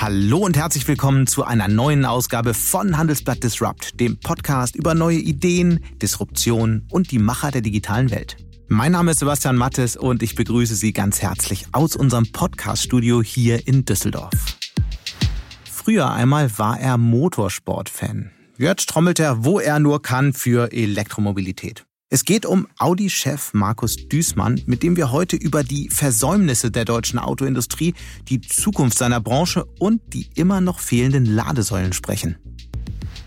Hallo und herzlich willkommen zu einer neuen Ausgabe von Handelsblatt Disrupt, dem Podcast über neue Ideen, Disruption und die Macher der digitalen Welt. Mein Name ist Sebastian Mattes und ich begrüße Sie ganz herzlich aus unserem Podcast-Studio hier in Düsseldorf. Früher einmal war er Motorsport-Fan. Jetzt trommelt er, wo er nur kann, für Elektromobilität. Es geht um Audi-Chef Markus Düßmann, mit dem wir heute über die Versäumnisse der deutschen Autoindustrie, die Zukunft seiner Branche und die immer noch fehlenden Ladesäulen sprechen.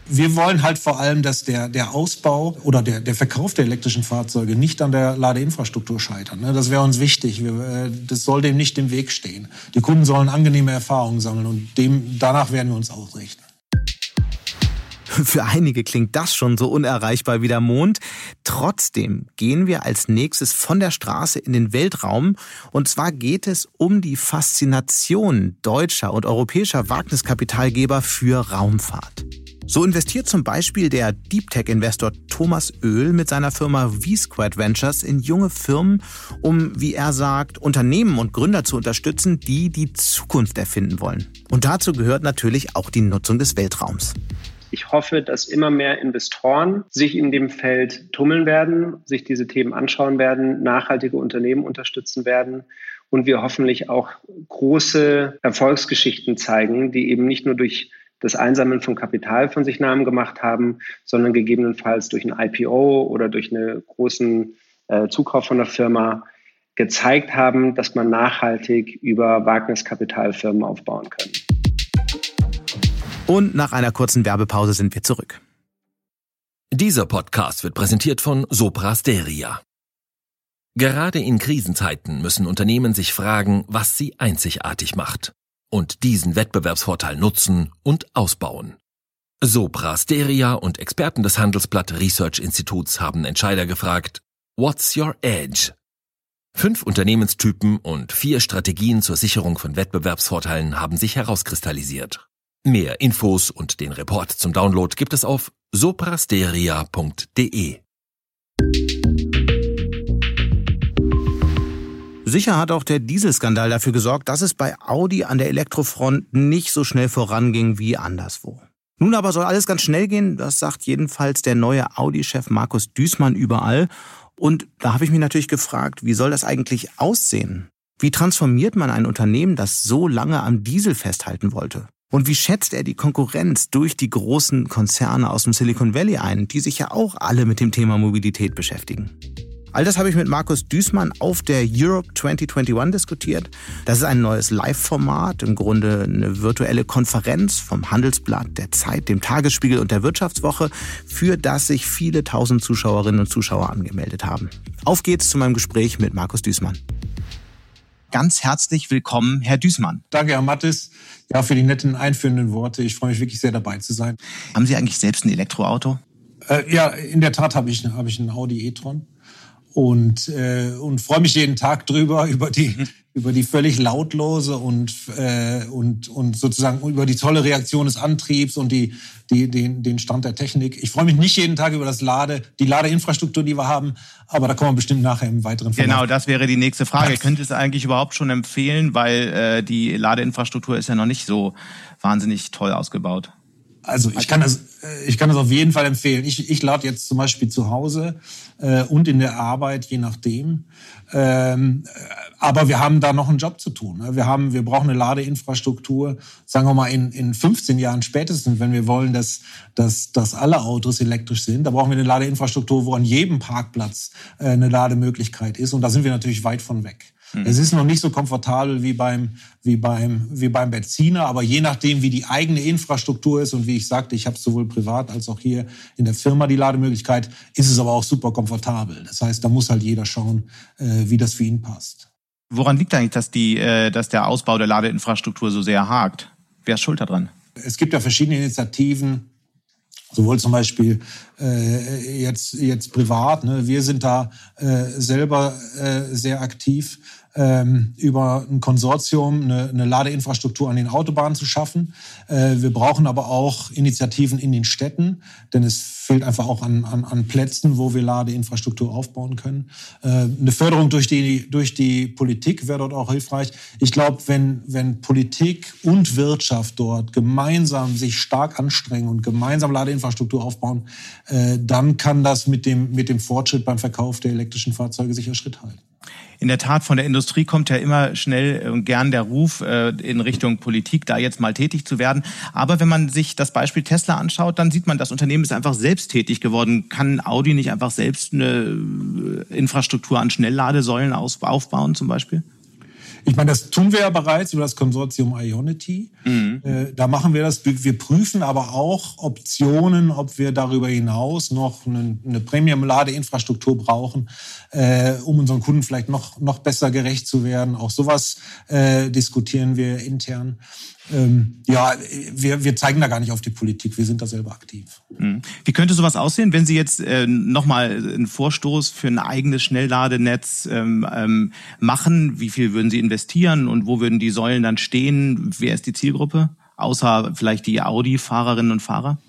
Wir wollen halt vor allem, dass der, der Ausbau oder der, der Verkauf der elektrischen Fahrzeuge nicht an der Ladeinfrastruktur scheitern. Ne? Das wäre uns wichtig. Wir, äh, das soll dem nicht im Weg stehen. Die Kunden sollen angenehme Erfahrungen sammeln und dem, danach werden wir uns ausrichten. Für einige klingt das schon so unerreichbar wie der Mond. Trotzdem gehen wir als nächstes von der Straße in den Weltraum. Und zwar geht es um die Faszination deutscher und europäischer Wagniskapitalgeber für Raumfahrt. So investiert zum Beispiel der Deep Tech-Investor Thomas Oehl mit seiner Firma V-Squared Ventures in junge Firmen, um, wie er sagt, Unternehmen und Gründer zu unterstützen, die die Zukunft erfinden wollen. Und dazu gehört natürlich auch die Nutzung des Weltraums. Ich hoffe, dass immer mehr Investoren sich in dem Feld tummeln werden, sich diese Themen anschauen werden, nachhaltige Unternehmen unterstützen werden und wir hoffentlich auch große Erfolgsgeschichten zeigen, die eben nicht nur durch das Einsammeln von Kapital von sich Namen gemacht haben, sondern gegebenenfalls durch ein IPO oder durch einen großen äh, Zukauf von der Firma gezeigt haben, dass man nachhaltig über Wagniskapitalfirmen aufbauen kann. Und nach einer kurzen Werbepause sind wir zurück. Dieser Podcast wird präsentiert von Sopra Steria. Gerade in Krisenzeiten müssen Unternehmen sich fragen, was sie einzigartig macht und diesen Wettbewerbsvorteil nutzen und ausbauen. Sopra Steria und Experten des Handelsblatt Research Instituts haben Entscheider gefragt, What's your edge? Fünf Unternehmenstypen und vier Strategien zur Sicherung von Wettbewerbsvorteilen haben sich herauskristallisiert. Mehr Infos und den Report zum Download gibt es auf soprasteria.de. Sicher hat auch der Dieselskandal dafür gesorgt, dass es bei Audi an der Elektrofront nicht so schnell voranging wie anderswo. Nun aber soll alles ganz schnell gehen, das sagt jedenfalls der neue Audi-Chef Markus Düßmann überall. Und da habe ich mich natürlich gefragt, wie soll das eigentlich aussehen? Wie transformiert man ein Unternehmen, das so lange am Diesel festhalten wollte? Und wie schätzt er die Konkurrenz durch die großen Konzerne aus dem Silicon Valley ein, die sich ja auch alle mit dem Thema Mobilität beschäftigen? All das habe ich mit Markus Düßmann auf der Europe 2021 diskutiert. Das ist ein neues Live-Format, im Grunde eine virtuelle Konferenz vom Handelsblatt, der Zeit, dem Tagesspiegel und der Wirtschaftswoche, für das sich viele tausend Zuschauerinnen und Zuschauer angemeldet haben. Auf geht's zu meinem Gespräch mit Markus Düßmann ganz herzlich willkommen, Herr Düßmann. Danke, Herr Mattes, ja, für die netten einführenden Worte. Ich freue mich wirklich sehr dabei zu sein. Haben Sie eigentlich selbst ein Elektroauto? Äh, ja, in der Tat habe ich, hab ich einen Audi e-tron und, äh, und freue mich jeden Tag drüber, über die, über die völlig lautlose und, äh, und, und sozusagen über die tolle Reaktion des Antriebs und die, die, den, den Stand der Technik. Ich freue mich nicht jeden Tag über das Lade, die Ladeinfrastruktur, die wir haben, aber da kommen wir bestimmt nachher im weiteren Verlauf. Genau, das wäre die nächste Frage. Könnt ihr es eigentlich überhaupt schon empfehlen, weil äh, die Ladeinfrastruktur ist ja noch nicht so wahnsinnig toll ausgebaut? Also ich kann das, äh, ich kann das auf jeden Fall empfehlen. Ich, ich lade jetzt zum Beispiel zu Hause äh, und in der Arbeit, je nachdem. Ähm, äh, aber wir haben da noch einen Job zu tun. Ne? Wir haben, wir brauchen eine Ladeinfrastruktur, sagen wir mal in, in 15 Jahren spätestens, wenn wir wollen, dass, dass, dass alle Autos elektrisch sind. Da brauchen wir eine Ladeinfrastruktur, wo an jedem Parkplatz äh, eine Lademöglichkeit ist. Und da sind wir natürlich weit von weg. Mhm. Es ist noch nicht so komfortabel wie beim, wie, beim, wie beim Benziner, aber je nachdem, wie die eigene Infrastruktur ist und wie ich sagte, ich habe sowohl privat als auch hier in der Firma die Lademöglichkeit, ist es aber auch super komfortabel. Das heißt, da muss halt jeder schauen, äh, wie das für ihn passt. Woran liegt eigentlich, dass, die, äh, dass der Ausbau der Ladeinfrastruktur so sehr hakt? Wer ist schuld daran? Es gibt ja verschiedene Initiativen, sowohl zum Beispiel äh, jetzt, jetzt privat. Ne? Wir sind da äh, selber äh, sehr aktiv. Ähm, über ein Konsortium eine, eine Ladeinfrastruktur an den Autobahnen zu schaffen. Äh, wir brauchen aber auch Initiativen in den Städten, denn es fehlt einfach auch an, an, an Plätzen, wo wir Ladeinfrastruktur aufbauen können. Äh, eine Förderung durch die, durch die Politik wäre dort auch hilfreich. Ich glaube, wenn, wenn Politik und Wirtschaft dort gemeinsam sich stark anstrengen und gemeinsam Ladeinfrastruktur aufbauen, äh, dann kann das mit dem, mit dem Fortschritt beim Verkauf der elektrischen Fahrzeuge sicher Schritt halten. In der Tat, von der Industrie kommt ja immer schnell und gern der Ruf äh, in Richtung Politik, da jetzt mal tätig zu werden. Aber wenn man sich das Beispiel Tesla anschaut, dann sieht man, das Unternehmen ist einfach selbst tätig geworden. Kann Audi nicht einfach selbst eine äh, Infrastruktur an Schnellladesäulen aufbauen zum Beispiel? Ich meine, das tun wir ja bereits über das Konsortium Ionity. Mhm. Äh, da machen wir das. Wir prüfen aber auch Optionen, ob wir darüber hinaus noch eine, eine Premium-Ladeinfrastruktur brauchen, äh, um unseren Kunden vielleicht noch, noch besser gerecht zu werden. Auch sowas äh, diskutieren wir intern ähm, ja, wir, wir zeigen da gar nicht auf die Politik, wir sind da selber aktiv. Hm. Wie könnte sowas aussehen, wenn Sie jetzt äh, nochmal einen Vorstoß für ein eigenes Schnellladenetz ähm, ähm, machen? Wie viel würden Sie investieren und wo würden die Säulen dann stehen? Wer ist die Zielgruppe? Außer vielleicht die Audi-Fahrerinnen und Fahrer?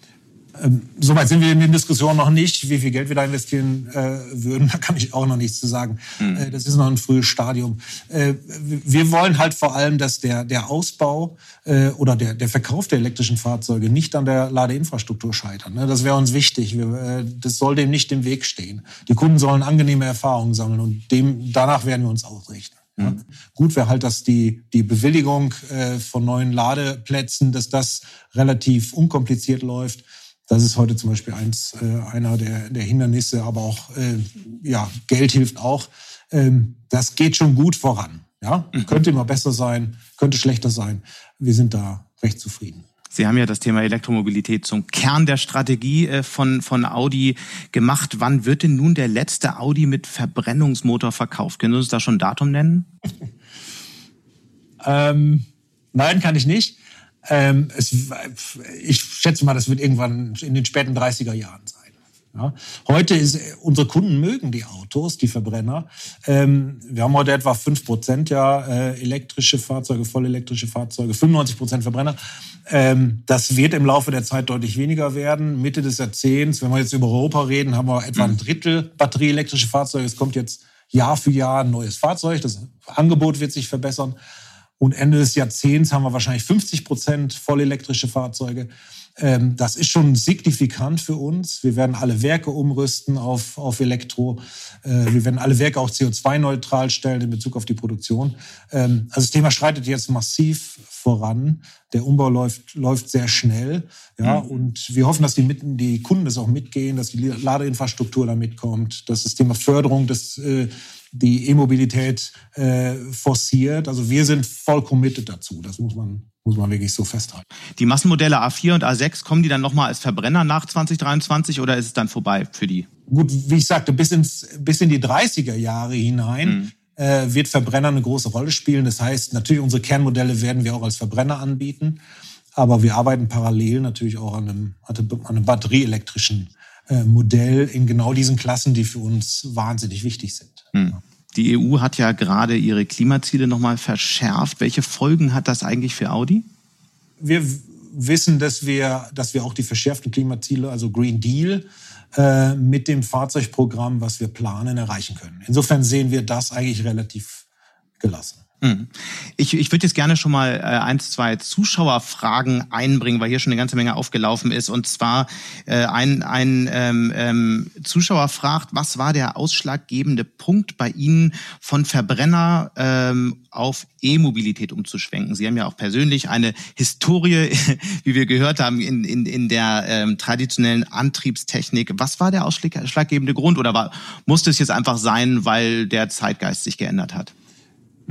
Ähm, Soweit sind wir in den Diskussionen noch nicht. Wie viel Geld wir da investieren äh, würden, da kann ich auch noch nichts zu sagen. Mhm. Äh, das ist noch ein frühes Stadium. Äh, wir wollen halt vor allem, dass der, der Ausbau äh, oder der, der Verkauf der elektrischen Fahrzeuge nicht an der Ladeinfrastruktur scheitern. Ne? Das wäre uns wichtig. Wir, äh, das soll dem nicht im Weg stehen. Die Kunden sollen angenehme Erfahrungen sammeln und dem, danach werden wir uns ausrichten. Ja. Mhm. Gut wäre halt, dass die, die Bewilligung äh, von neuen Ladeplätzen, dass das relativ unkompliziert läuft. Das ist heute zum Beispiel eins, äh, einer der, der Hindernisse, aber auch äh, ja, Geld hilft auch. Ähm, das geht schon gut voran. Ja? Mhm. Könnte immer besser sein, könnte schlechter sein. Wir sind da recht zufrieden. Sie haben ja das Thema Elektromobilität zum Kern der Strategie äh, von, von Audi gemacht. Wann wird denn nun der letzte Audi mit Verbrennungsmotor verkauft? Können Sie uns da schon ein Datum nennen? ähm, nein, kann ich nicht. Ähm, es, ich schätze mal, das wird irgendwann in den späten 30er Jahren sein. Ja. Heute ist, unsere Kunden mögen die Autos, die Verbrenner. Ähm, wir haben heute etwa 5 Prozent ja äh, elektrische Fahrzeuge, vollelektrische Fahrzeuge, 95 Prozent Verbrenner. Ähm, das wird im Laufe der Zeit deutlich weniger werden. Mitte des Jahrzehnts, wenn wir jetzt über Europa reden, haben wir etwa ein. Drittel batterieelektrische Fahrzeuge. Es kommt jetzt Jahr für Jahr ein neues Fahrzeug. Das Angebot wird sich verbessern. Und Ende des Jahrzehnts haben wir wahrscheinlich 50 Prozent vollelektrische Fahrzeuge. Ähm, das ist schon signifikant für uns. Wir werden alle Werke umrüsten auf, auf Elektro. Äh, wir werden alle Werke auch CO2-neutral stellen in Bezug auf die Produktion. Ähm, also das Thema schreitet jetzt massiv voran. Der Umbau läuft, läuft sehr schnell. Ja, mhm. und wir hoffen, dass die, die Kunden das auch mitgehen, dass die Ladeinfrastruktur da mitkommt, dass das Thema Förderung des, äh, die E-Mobilität äh, forciert. Also wir sind voll committed dazu. Das muss man, muss man wirklich so festhalten. Die Massenmodelle A4 und A6, kommen die dann nochmal als Verbrenner nach 2023 oder ist es dann vorbei für die? Gut, wie ich sagte, bis, ins, bis in die 30er Jahre hinein. Mhm. Äh, wird Verbrenner eine große Rolle spielen. Das heißt, natürlich unsere Kernmodelle werden wir auch als Verbrenner anbieten, aber wir arbeiten parallel natürlich auch an einem, an einem batterieelektrischen äh, Modell in genau diesen Klassen, die für uns wahnsinnig wichtig sind. Hm. Die EU hat ja gerade ihre Klimaziele nochmal verschärft. Welche Folgen hat das eigentlich für Audi? Wir wissen, dass wir, dass wir auch die verschärften Klimaziele, also Green Deal, äh, mit dem Fahrzeugprogramm, was wir planen, erreichen können. Insofern sehen wir das eigentlich relativ gelassen. Mhm. Ich, ich würde jetzt gerne schon mal äh, eins, zwei Zuschauerfragen einbringen, weil hier schon eine ganze Menge aufgelaufen ist. Und zwar äh, ein, ein ähm, ähm, Zuschauer fragt, was war der ausschlaggebende Punkt bei Ihnen von Verbrenner ähm, auf E-Mobilität umzuschwenken? Sie haben ja auch persönlich eine Historie, wie wir gehört haben, in, in, in der ähm, traditionellen Antriebstechnik. Was war der ausschlaggebende Grund oder war, musste es jetzt einfach sein, weil der Zeitgeist sich geändert hat?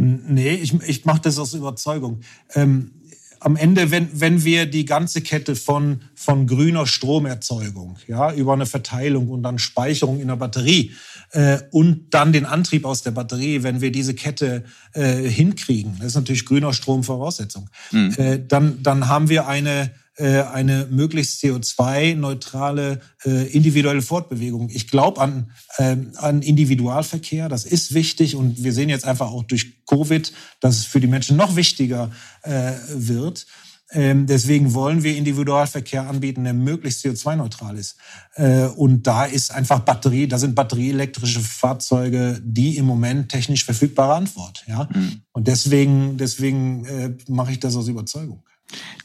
Nee, ich, ich mache das aus Überzeugung. Ähm, am Ende, wenn, wenn wir die ganze Kette von, von grüner Stromerzeugung, ja, über eine Verteilung und dann Speicherung in der Batterie äh, und dann den Antrieb aus der Batterie, wenn wir diese Kette äh, hinkriegen, das ist natürlich grüner Strom Voraussetzung, mhm. äh, dann, dann haben wir eine, eine möglichst CO2-neutrale äh, individuelle Fortbewegung. Ich glaube an, äh, an Individualverkehr, das ist wichtig und wir sehen jetzt einfach auch durch Covid, dass es für die Menschen noch wichtiger äh, wird. Ähm, deswegen wollen wir Individualverkehr anbieten, der möglichst CO2-neutral ist. Äh, und da ist einfach Batterie, da sind batterieelektrische Fahrzeuge die im Moment technisch verfügbare Antwort. Ja? Mhm. Und deswegen, deswegen äh, mache ich das aus Überzeugung.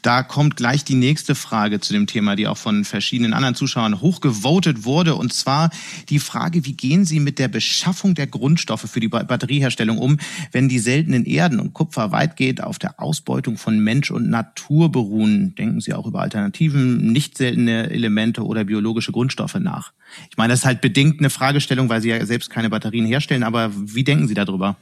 Da kommt gleich die nächste Frage zu dem Thema, die auch von verschiedenen anderen Zuschauern hochgevotet wurde. Und zwar die Frage, wie gehen Sie mit der Beschaffung der Grundstoffe für die Batterieherstellung um, wenn die seltenen Erden und Kupfer weitgehend auf der Ausbeutung von Mensch und Natur beruhen? Denken Sie auch über Alternativen, nicht seltene Elemente oder biologische Grundstoffe nach? Ich meine, das ist halt bedingt eine Fragestellung, weil Sie ja selbst keine Batterien herstellen. Aber wie denken Sie darüber?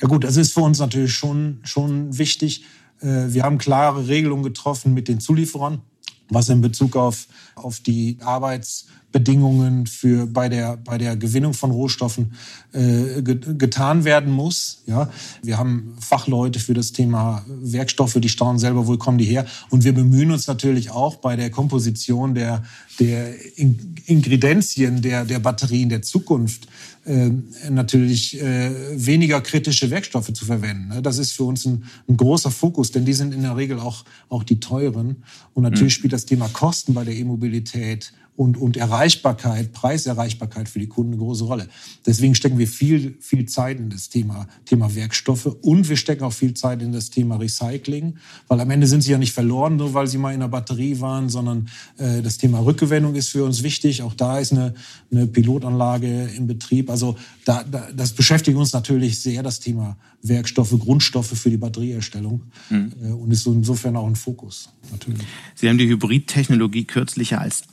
Ja gut, das ist für uns natürlich schon, schon wichtig. Äh, wir haben klare Regelungen getroffen mit den Zulieferern, was in Bezug auf, auf die Arbeitsbedingungen für, bei, der, bei der Gewinnung von Rohstoffen äh, getan werden muss. Ja, wir haben Fachleute für das Thema Werkstoffe, die staunen selber, wo kommen die her. Und wir bemühen uns natürlich auch bei der Komposition der, der Ingredienzien der, der Batterien der Zukunft natürlich äh, weniger kritische Werkstoffe zu verwenden. Ne? Das ist für uns ein, ein, großer Fokus, denn die sind in der Regel auch, auch die teuren. Und natürlich mhm. spielt das Thema Kosten bei der E-Mobilität und, und Erreichbarkeit, Preiserreichbarkeit für die Kunden eine große Rolle. Deswegen stecken wir viel, viel Zeit in das Thema, Thema Werkstoffe und wir stecken auch viel Zeit in das Thema Recycling, weil am Ende sind sie ja nicht verloren, nur weil sie mal in der Batterie waren, sondern äh, das Thema Rückgewinnung ist für uns wichtig. Auch da ist eine, eine Pilotanlage in Betrieb. Also da, da, das beschäftigt uns natürlich sehr, das Thema Werkstoffe, Grundstoffe für die Batterieherstellung mhm. äh, und ist so insofern auch ein Fokus natürlich. Sie haben die Hybridtechnologie kürzlich als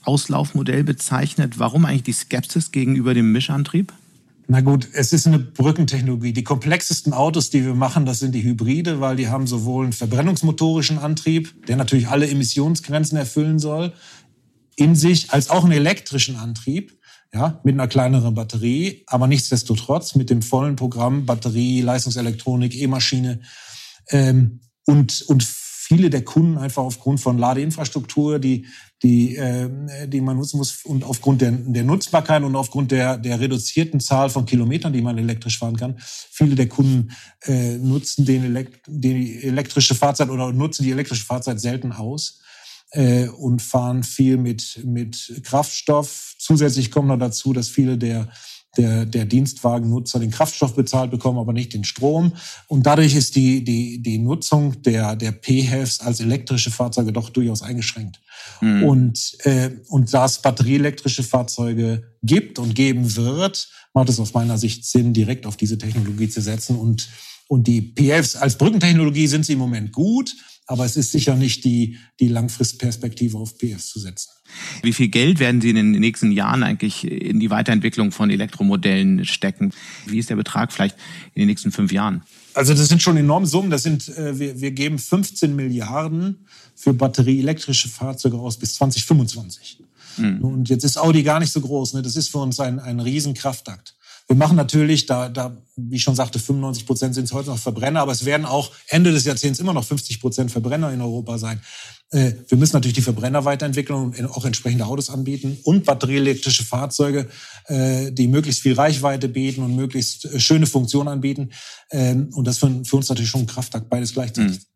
Auslaufmodell bezeichnet. Warum eigentlich die Skepsis gegenüber dem Mischantrieb? Na gut, es ist eine Brückentechnologie. Die komplexesten Autos, die wir machen, das sind die Hybride, weil die haben sowohl einen verbrennungsmotorischen Antrieb, der natürlich alle Emissionsgrenzen erfüllen soll, in sich, als auch einen elektrischen Antrieb, ja, mit einer kleineren Batterie, aber nichtsdestotrotz mit dem vollen Programm Batterie, Leistungselektronik, E-Maschine ähm, und und viele der Kunden einfach aufgrund von Ladeinfrastruktur, die, die, äh, die man nutzen muss und aufgrund der, der Nutzbarkeit und aufgrund der, der reduzierten Zahl von Kilometern, die man elektrisch fahren kann, viele der Kunden äh, nutzen den, Elekt die elektrische Fahrzeit oder nutzen die elektrische Fahrzeit selten aus äh, und fahren viel mit, mit Kraftstoff. Zusätzlich kommt noch dazu, dass viele der der, der Dienstwagennutzer den Kraftstoff bezahlt bekommen, aber nicht den Strom. Und dadurch ist die, die, die Nutzung der, der PHEVs als elektrische Fahrzeuge doch durchaus eingeschränkt. Mhm. Und, äh, und da es batterieelektrische Fahrzeuge gibt und geben wird, macht es aus meiner Sicht Sinn, direkt auf diese Technologie zu setzen. Und, und die PHEVs als Brückentechnologie sind sie im Moment gut. Aber es ist sicher nicht die, die Langfristperspektive auf PS zu setzen. Wie viel Geld werden Sie in den nächsten Jahren eigentlich in die Weiterentwicklung von Elektromodellen stecken? Wie ist der Betrag vielleicht in den nächsten fünf Jahren? Also das sind schon enorme Summen. Das sind, äh, wir, wir geben 15 Milliarden für batterieelektrische Fahrzeuge aus bis 2025. Mhm. Und jetzt ist Audi gar nicht so groß. Ne? Das ist für uns ein, ein Riesenkraftakt. Wir machen natürlich, da, da, wie ich schon sagte, 95 Prozent sind es heute noch Verbrenner, aber es werden auch Ende des Jahrzehnts immer noch 50 Prozent Verbrenner in Europa sein. Äh, wir müssen natürlich die Verbrenner weiterentwickeln und auch entsprechende Autos anbieten und batterieelektrische Fahrzeuge, äh, die möglichst viel Reichweite bieten und möglichst äh, schöne Funktionen anbieten. Ähm, und das für, für uns natürlich schon ein Kraftakt, beides gleichzeitig. Mhm.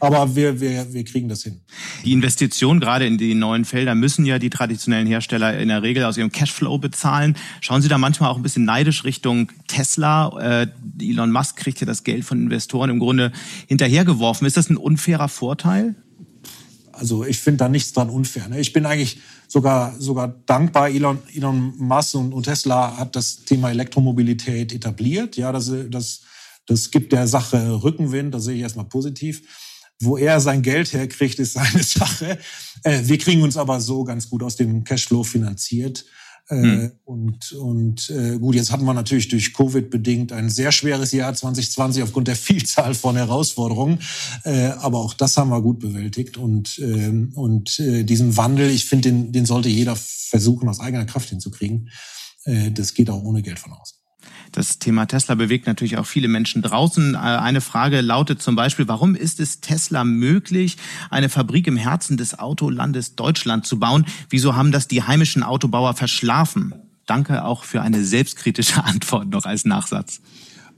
Aber wir, wir, wir kriegen das hin. Die Investitionen gerade in die neuen Felder müssen ja die traditionellen Hersteller in der Regel aus ihrem Cashflow bezahlen. Schauen Sie da manchmal auch ein bisschen neidisch Richtung Tesla? Äh, Elon Musk kriegt ja das Geld von Investoren im Grunde hinterhergeworfen. Ist das ein unfairer Vorteil? Also ich finde da nichts dran unfair. Ne? Ich bin eigentlich sogar, sogar dankbar. Elon, Elon Musk und, und Tesla hat das Thema Elektromobilität etabliert. Ja, das, das, das gibt der Sache Rückenwind. Das sehe ich erstmal positiv. Wo er sein Geld herkriegt, ist seine Sache. Äh, wir kriegen uns aber so ganz gut aus dem Cashflow finanziert. Äh, hm. Und, und äh, gut, jetzt hatten wir natürlich durch Covid bedingt ein sehr schweres Jahr 2020 aufgrund der Vielzahl von Herausforderungen. Äh, aber auch das haben wir gut bewältigt. Und, äh, und äh, diesen Wandel, ich finde, den, den sollte jeder versuchen, aus eigener Kraft hinzukriegen. Äh, das geht auch ohne Geld von außen. Das Thema Tesla bewegt natürlich auch viele Menschen draußen. Äh, eine Frage lautet zum Beispiel, warum ist es Tesla möglich, eine Fabrik im Herzen des Autolandes Deutschland zu bauen? Wieso haben das die heimischen Autobauer verschlafen? Danke auch für eine selbstkritische Antwort noch als Nachsatz.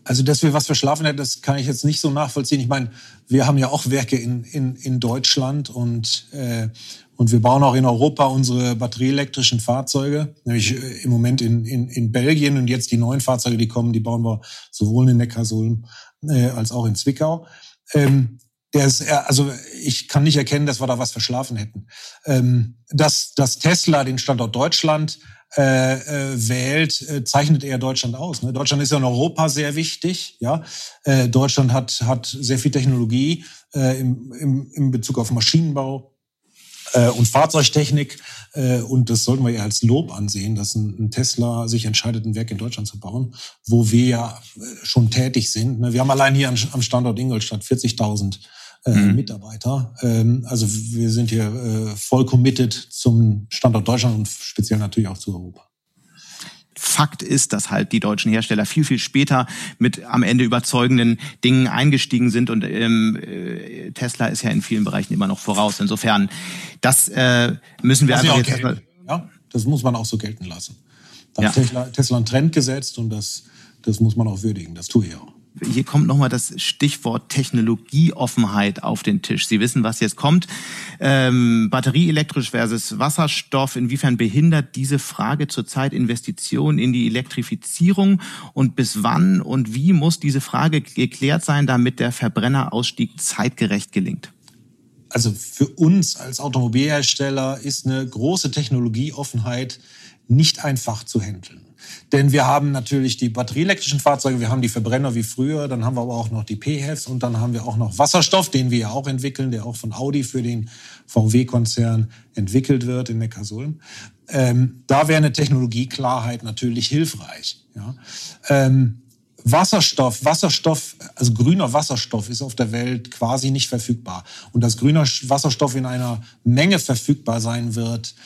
Also, dass wir was verschlafen hätten, das kann ich jetzt nicht so nachvollziehen. Ich meine, wir haben ja auch Werke in, in, in Deutschland und, äh, und wir bauen auch in Europa unsere batterieelektrischen Fahrzeuge, nämlich äh, im Moment in, in, in Belgien und jetzt die neuen Fahrzeuge, die kommen, die bauen wir sowohl in Neckarsulm äh, als auch in Zwickau. Ähm, der ist, also ich kann nicht erkennen, dass wir da was verschlafen hätten. Ähm, dass, dass Tesla den Standort Deutschland äh, äh, wählt, äh, zeichnet eher Deutschland aus. Ne? Deutschland ist ja in Europa sehr wichtig. Ja, äh, Deutschland hat hat sehr viel Technologie äh, im, im, im Bezug auf Maschinenbau äh, und Fahrzeugtechnik. Äh, und das sollten wir ja als Lob ansehen, dass ein, ein, Tesla sich entscheidet, ein Werk in Deutschland zu bauen, wo wir ja äh, schon tätig sind. Ne? Wir haben allein hier am Standort Ingolstadt 40.000 äh, mhm. Mitarbeiter. Ähm, also wir sind hier voll committed zum Standort Deutschland und speziell natürlich auch zu Europa. Fakt ist, dass halt die deutschen Hersteller viel, viel später mit am Ende überzeugenden Dingen eingestiegen sind und ähm, äh, Tesla ist ja in vielen Bereichen immer noch voraus. Insofern, das äh, müssen wir das einfach jetzt erstmal. Ja, das muss man auch so gelten lassen. Da ja. hat Tesla, Tesla einen Trend gesetzt und das, das muss man auch würdigen. Das tue ich auch hier kommt nochmal das Stichwort Technologieoffenheit auf den Tisch. Sie wissen, was jetzt kommt. Ähm, batterieelektrisch versus Wasserstoff. Inwiefern behindert diese Frage zurzeit Investitionen in die Elektrifizierung? Und bis wann und wie muss diese Frage geklärt sein, damit der Verbrennerausstieg zeitgerecht gelingt? Also für uns als Automobilhersteller ist eine große Technologieoffenheit nicht einfach zu handeln. Denn wir haben natürlich die batterieelektrischen Fahrzeuge, wir haben die Verbrenner wie früher, dann haben wir aber auch noch die PHEVs und dann haben wir auch noch Wasserstoff, den wir ja auch entwickeln, der auch von Audi für den VW-Konzern entwickelt wird in Neckarsulm. Ähm, da wäre eine Technologieklarheit natürlich hilfreich. Ja. Ähm, Wasserstoff, Wasserstoff, also grüner Wasserstoff ist auf der Welt quasi nicht verfügbar. Und dass grüner Wasserstoff in einer Menge verfügbar sein wird,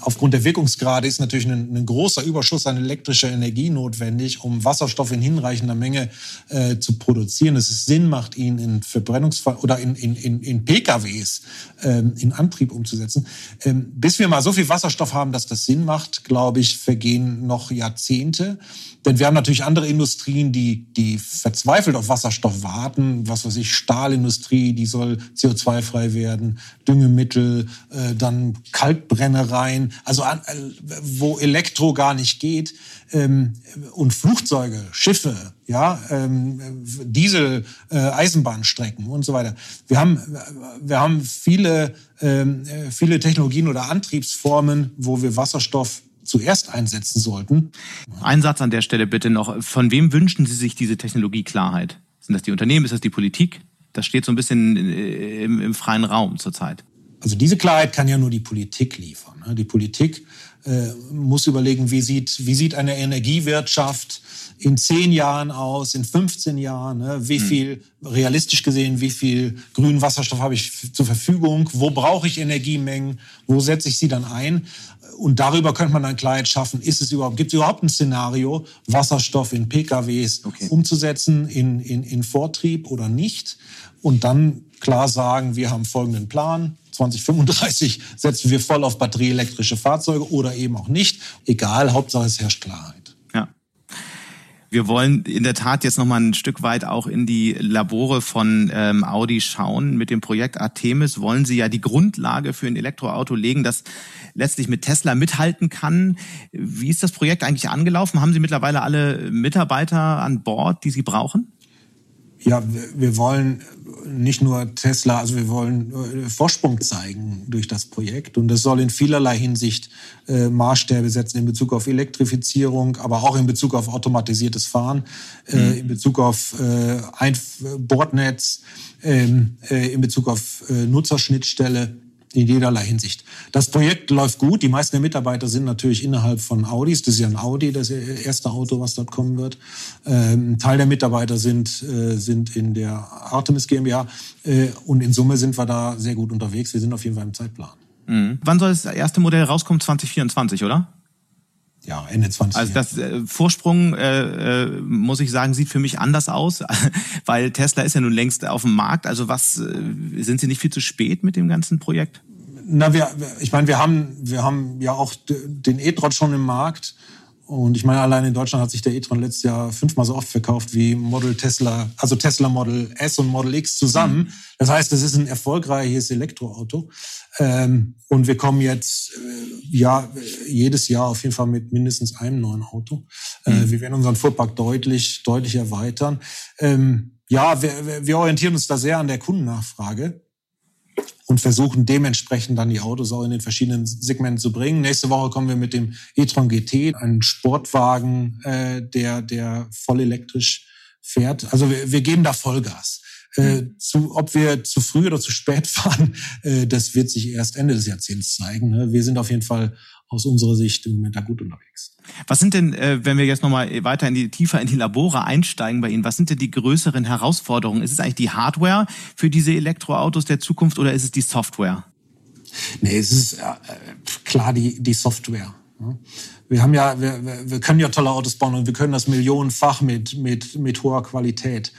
aufgrund der Wirkungsgrade ist natürlich ein, ein, großer Überschuss an elektrischer Energie notwendig, um Wasserstoff in hinreichender Menge äh, zu produzieren. Dass es Sinn macht, ihn in Verbrennungsfall oder in, in, in, in PKWs äh, in Antrieb umzusetzen. Ähm, bis wir mal so viel Wasserstoff haben, dass das Sinn macht, glaube ich, vergehen noch Jahrzehnte. Denn wir haben natürlich andere Industrien, die, die verzweifelt auf Wasserstoff warten. Was weiß ich, Stahlindustrie, die soll CO2-frei werden, Düngemittel, äh, dann Kalkbrennereien, also an, äh, wo Elektro gar nicht geht. Ähm, und Flugzeuge, Schiffe, ja, ähm, Diesel, äh, Eisenbahnstrecken und so weiter. Wir haben, wir haben viele, ähm, viele Technologien oder Antriebsformen, wo wir Wasserstoff zuerst einsetzen sollten. Ein Satz an der Stelle bitte noch. Von wem wünschen Sie sich diese Technologieklarheit? Sind das die Unternehmen? Ist das die Politik? Das steht so ein bisschen äh, im, im freien Raum zurzeit. Also diese Klarheit kann ja nur die Politik liefern. Ne? Die Politik äh, muss überlegen, wie sieht, wie sieht eine Energiewirtschaft in zehn Jahren aus, in 15 Jahren, ne? wie hm. viel, realistisch gesehen, wie viel grünen Wasserstoff habe ich zur Verfügung, wo brauche ich Energiemengen, wo setze ich sie dann ein und darüber könnte man dann Klarheit schaffen, ist es überhaupt, gibt es überhaupt ein Szenario, Wasserstoff in PKWs okay. umzusetzen, in, in, in Vortrieb oder nicht? Und dann klar sagen, wir haben folgenden Plan. 2035 setzen wir voll auf batterieelektrische Fahrzeuge oder eben auch nicht. Egal, Hauptsache es herrscht Klarheit. Wir wollen in der Tat jetzt noch mal ein Stück weit auch in die Labore von ähm, Audi schauen. Mit dem Projekt Artemis wollen sie ja die Grundlage für ein Elektroauto legen, das letztlich mit Tesla mithalten kann. Wie ist das Projekt eigentlich angelaufen? Haben Sie mittlerweile alle Mitarbeiter an Bord, die Sie brauchen? Ja, wir wollen nicht nur Tesla, also wir wollen äh, Vorsprung zeigen durch das Projekt. Und das soll in vielerlei Hinsicht äh, Maßstäbe setzen in Bezug auf Elektrifizierung, aber auch in Bezug auf automatisiertes Fahren, äh, mhm. in Bezug auf äh, Ein Bordnetz, ähm, äh, in Bezug auf äh, Nutzerschnittstelle in jederlei Hinsicht. Das Projekt läuft gut. Die meisten der Mitarbeiter sind natürlich innerhalb von Audis. Das ist ja ein Audi, das erste Auto, was dort kommen wird. Ähm, ein Teil der Mitarbeiter sind, äh, sind in der Artemis GmbH. Äh, und in Summe sind wir da sehr gut unterwegs. Wir sind auf jeden Fall im Zeitplan. Mhm. Wann soll das erste Modell rauskommen? 2024, oder? Ja, Ende 20. Also das äh, Vorsprung, äh, äh, muss ich sagen, sieht für mich anders aus, weil Tesla ist ja nun längst auf dem Markt. Also was, äh, sind Sie nicht viel zu spät mit dem ganzen Projekt? Na, wir, ich meine, wir haben, wir haben ja auch den e-tron schon im Markt. Und ich meine, allein in Deutschland hat sich der e-tron letztes Jahr fünfmal so oft verkauft wie Model Tesla, also Tesla Model S und Model X zusammen. Mhm. Das heißt, es ist ein erfolgreiches Elektroauto. Ähm, und wir kommen jetzt äh, ja jedes Jahr auf jeden Fall mit mindestens einem neuen Auto. Äh, mhm. Wir werden unseren Fuhrpark deutlich, deutlich erweitern. Ähm, ja, wir, wir orientieren uns da sehr an der Kundennachfrage und versuchen dementsprechend dann die Autos auch in den verschiedenen Segmenten zu bringen. Nächste Woche kommen wir mit dem e-tron GT, ein Sportwagen, äh, der, der voll elektrisch fährt. Also wir, wir geben da Vollgas. Äh, zu, ob wir zu früh oder zu spät fahren, äh, das wird sich erst Ende des Jahrzehnts zeigen. Ne? Wir sind auf jeden Fall aus unserer Sicht im Moment da gut unterwegs. Was sind denn, äh, wenn wir jetzt nochmal weiter in die, tiefer in die Labore einsteigen bei Ihnen, was sind denn die größeren Herausforderungen? Ist es eigentlich die Hardware für diese Elektroautos der Zukunft oder ist es die Software? Nee, es ist äh, klar die, die Software. Wir haben ja, wir, wir können ja tolle Autos bauen und wir können das millionenfach mit, mit, mit hoher Qualität.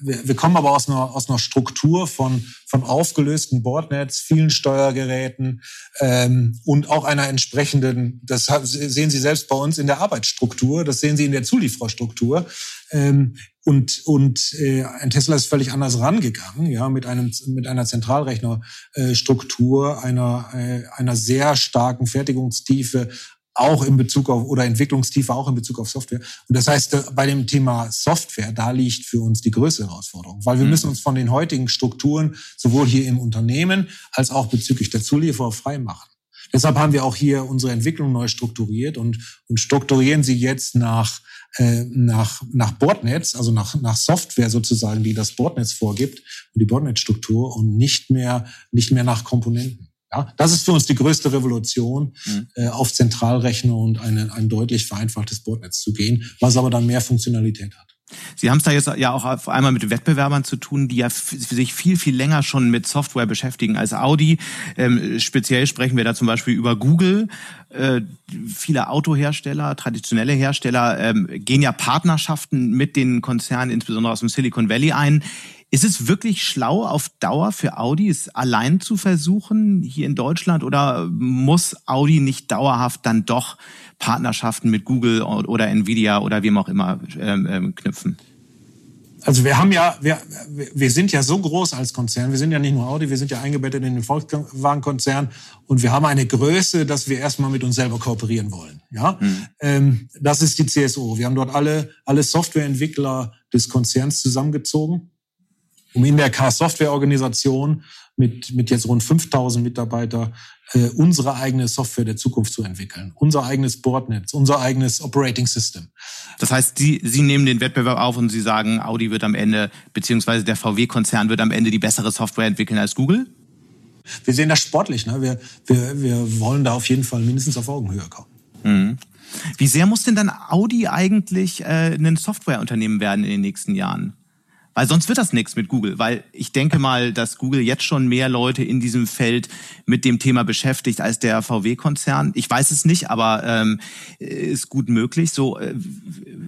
Wir, wir kommen aber aus einer, aus einer Struktur von, von aufgelösten Bordnetz, vielen Steuergeräten ähm, und auch einer entsprechenden, das sehen Sie selbst bei uns in der Arbeitsstruktur, das sehen Sie in der Zuliefererstruktur. Ähm, und und äh, ein Tesla ist völlig anders rangegangen, ja, mit einem mit einer Zentralrechnerstruktur, einer äh, einer sehr starken Fertigungstiefe, auch in Bezug auf oder Entwicklungstiefe auch in Bezug auf Software. Und das heißt, äh, bei dem Thema Software, da liegt für uns die größte Herausforderung, weil wir mhm. müssen uns von den heutigen Strukturen sowohl hier im Unternehmen als auch bezüglich der Zulieferer freimachen. Deshalb haben wir auch hier unsere Entwicklung neu strukturiert und, und strukturieren sie jetzt nach, äh, nach, nach Bordnetz, also nach, nach Software sozusagen, die das Bordnetz vorgibt und die Bordnetzstruktur und nicht mehr, nicht mehr nach Komponenten. Ja, das ist für uns die größte Revolution, mhm. äh, auf Zentralrechner und eine, ein deutlich vereinfachtes Bordnetz zu gehen, was aber dann mehr Funktionalität hat. Sie haben es da jetzt ja auch auf einmal mit Wettbewerbern zu tun, die ja sich viel, viel länger schon mit Software beschäftigen als Audi. Ähm, speziell sprechen wir da zum Beispiel über Google. Äh, viele Autohersteller, traditionelle Hersteller, ähm, gehen ja Partnerschaften mit den Konzernen, insbesondere aus dem Silicon Valley ein. Ist es wirklich schlau, auf Dauer für Audi es allein zu versuchen hier in Deutschland oder muss Audi nicht dauerhaft dann doch Partnerschaften mit Google oder Nvidia oder wem auch immer ähm, ähm, knüpfen? Also wir haben ja, wir, wir sind ja so groß als Konzern. Wir sind ja nicht nur Audi, wir sind ja eingebettet in den Volkswagen-Konzern und wir haben eine Größe, dass wir erstmal mit uns selber kooperieren wollen. Ja, mhm. ähm, das ist die CSO. Wir haben dort alle alle Softwareentwickler des Konzerns zusammengezogen um in der K-Software-Organisation mit, mit jetzt rund 5000 Mitarbeiter äh, unsere eigene Software der Zukunft zu entwickeln. Unser eigenes Bordnetz, unser eigenes Operating System. Das heißt, Sie, Sie nehmen den Wettbewerb auf und Sie sagen, Audi wird am Ende, beziehungsweise der VW-Konzern wird am Ende die bessere Software entwickeln als Google? Wir sehen das sportlich. Ne? Wir, wir, wir wollen da auf jeden Fall mindestens auf Augenhöhe kommen. Mhm. Wie sehr muss denn dann Audi eigentlich äh, ein Softwareunternehmen werden in den nächsten Jahren? Weil sonst wird das nichts mit Google. Weil ich denke mal, dass Google jetzt schon mehr Leute in diesem Feld mit dem Thema beschäftigt als der VW-Konzern. Ich weiß es nicht, aber ähm, ist gut möglich. So, äh,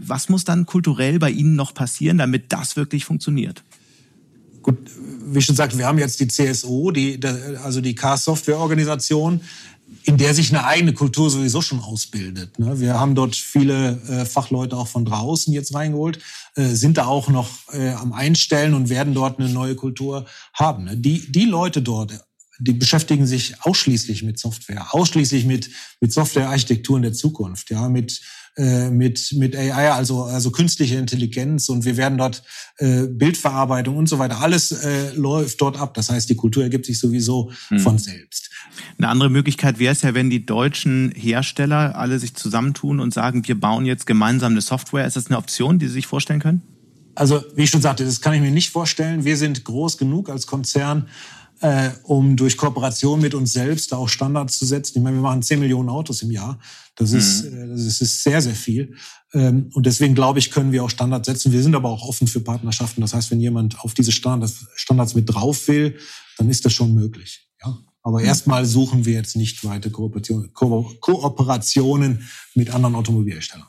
was muss dann kulturell bei Ihnen noch passieren, damit das wirklich funktioniert? Gut, wie schon gesagt, wir haben jetzt die CSO, die, also die Car-Software-Organisation in der sich eine eigene Kultur sowieso schon ausbildet. Ne? Wir haben dort viele äh, Fachleute auch von draußen jetzt reingeholt, äh, sind da auch noch äh, am Einstellen und werden dort eine neue Kultur haben. Ne? Die, die Leute dort, die beschäftigen sich ausschließlich mit Software, ausschließlich mit, mit Softwarearchitekturen der Zukunft, ja, mit äh, mit, mit AI, also, also künstliche Intelligenz und wir werden dort äh, Bildverarbeitung und so weiter. Alles äh, läuft dort ab. Das heißt, die Kultur ergibt sich sowieso hm. von selbst. Eine andere Möglichkeit wäre es ja, wenn die deutschen Hersteller alle sich zusammentun und sagen, wir bauen jetzt gemeinsam eine Software. Ist das eine Option, die Sie sich vorstellen können? Also, wie ich schon sagte, das kann ich mir nicht vorstellen. Wir sind groß genug als Konzern, äh, um durch Kooperation mit uns selbst auch Standards zu setzen. Ich meine, wir machen 10 Millionen Autos im Jahr. Das, mhm. ist, äh, das ist sehr, sehr viel. Ähm, und deswegen glaube ich, können wir auch Standards setzen. Wir sind aber auch offen für Partnerschaften. Das heißt, wenn jemand auf diese Standards, Standards mit drauf will, dann ist das schon möglich. Ja. Aber mhm. erstmal suchen wir jetzt nicht weiter Kooperation, Ko Kooperationen mit anderen Automobilherstellern.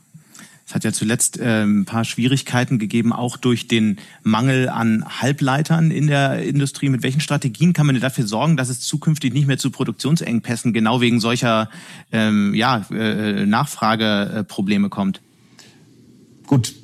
Es hat ja zuletzt äh, ein paar Schwierigkeiten gegeben, auch durch den Mangel an Halbleitern in der Industrie. Mit welchen Strategien kann man denn dafür sorgen, dass es zukünftig nicht mehr zu Produktionsengpässen genau wegen solcher ähm, ja, äh, Nachfrageprobleme kommt? Gut,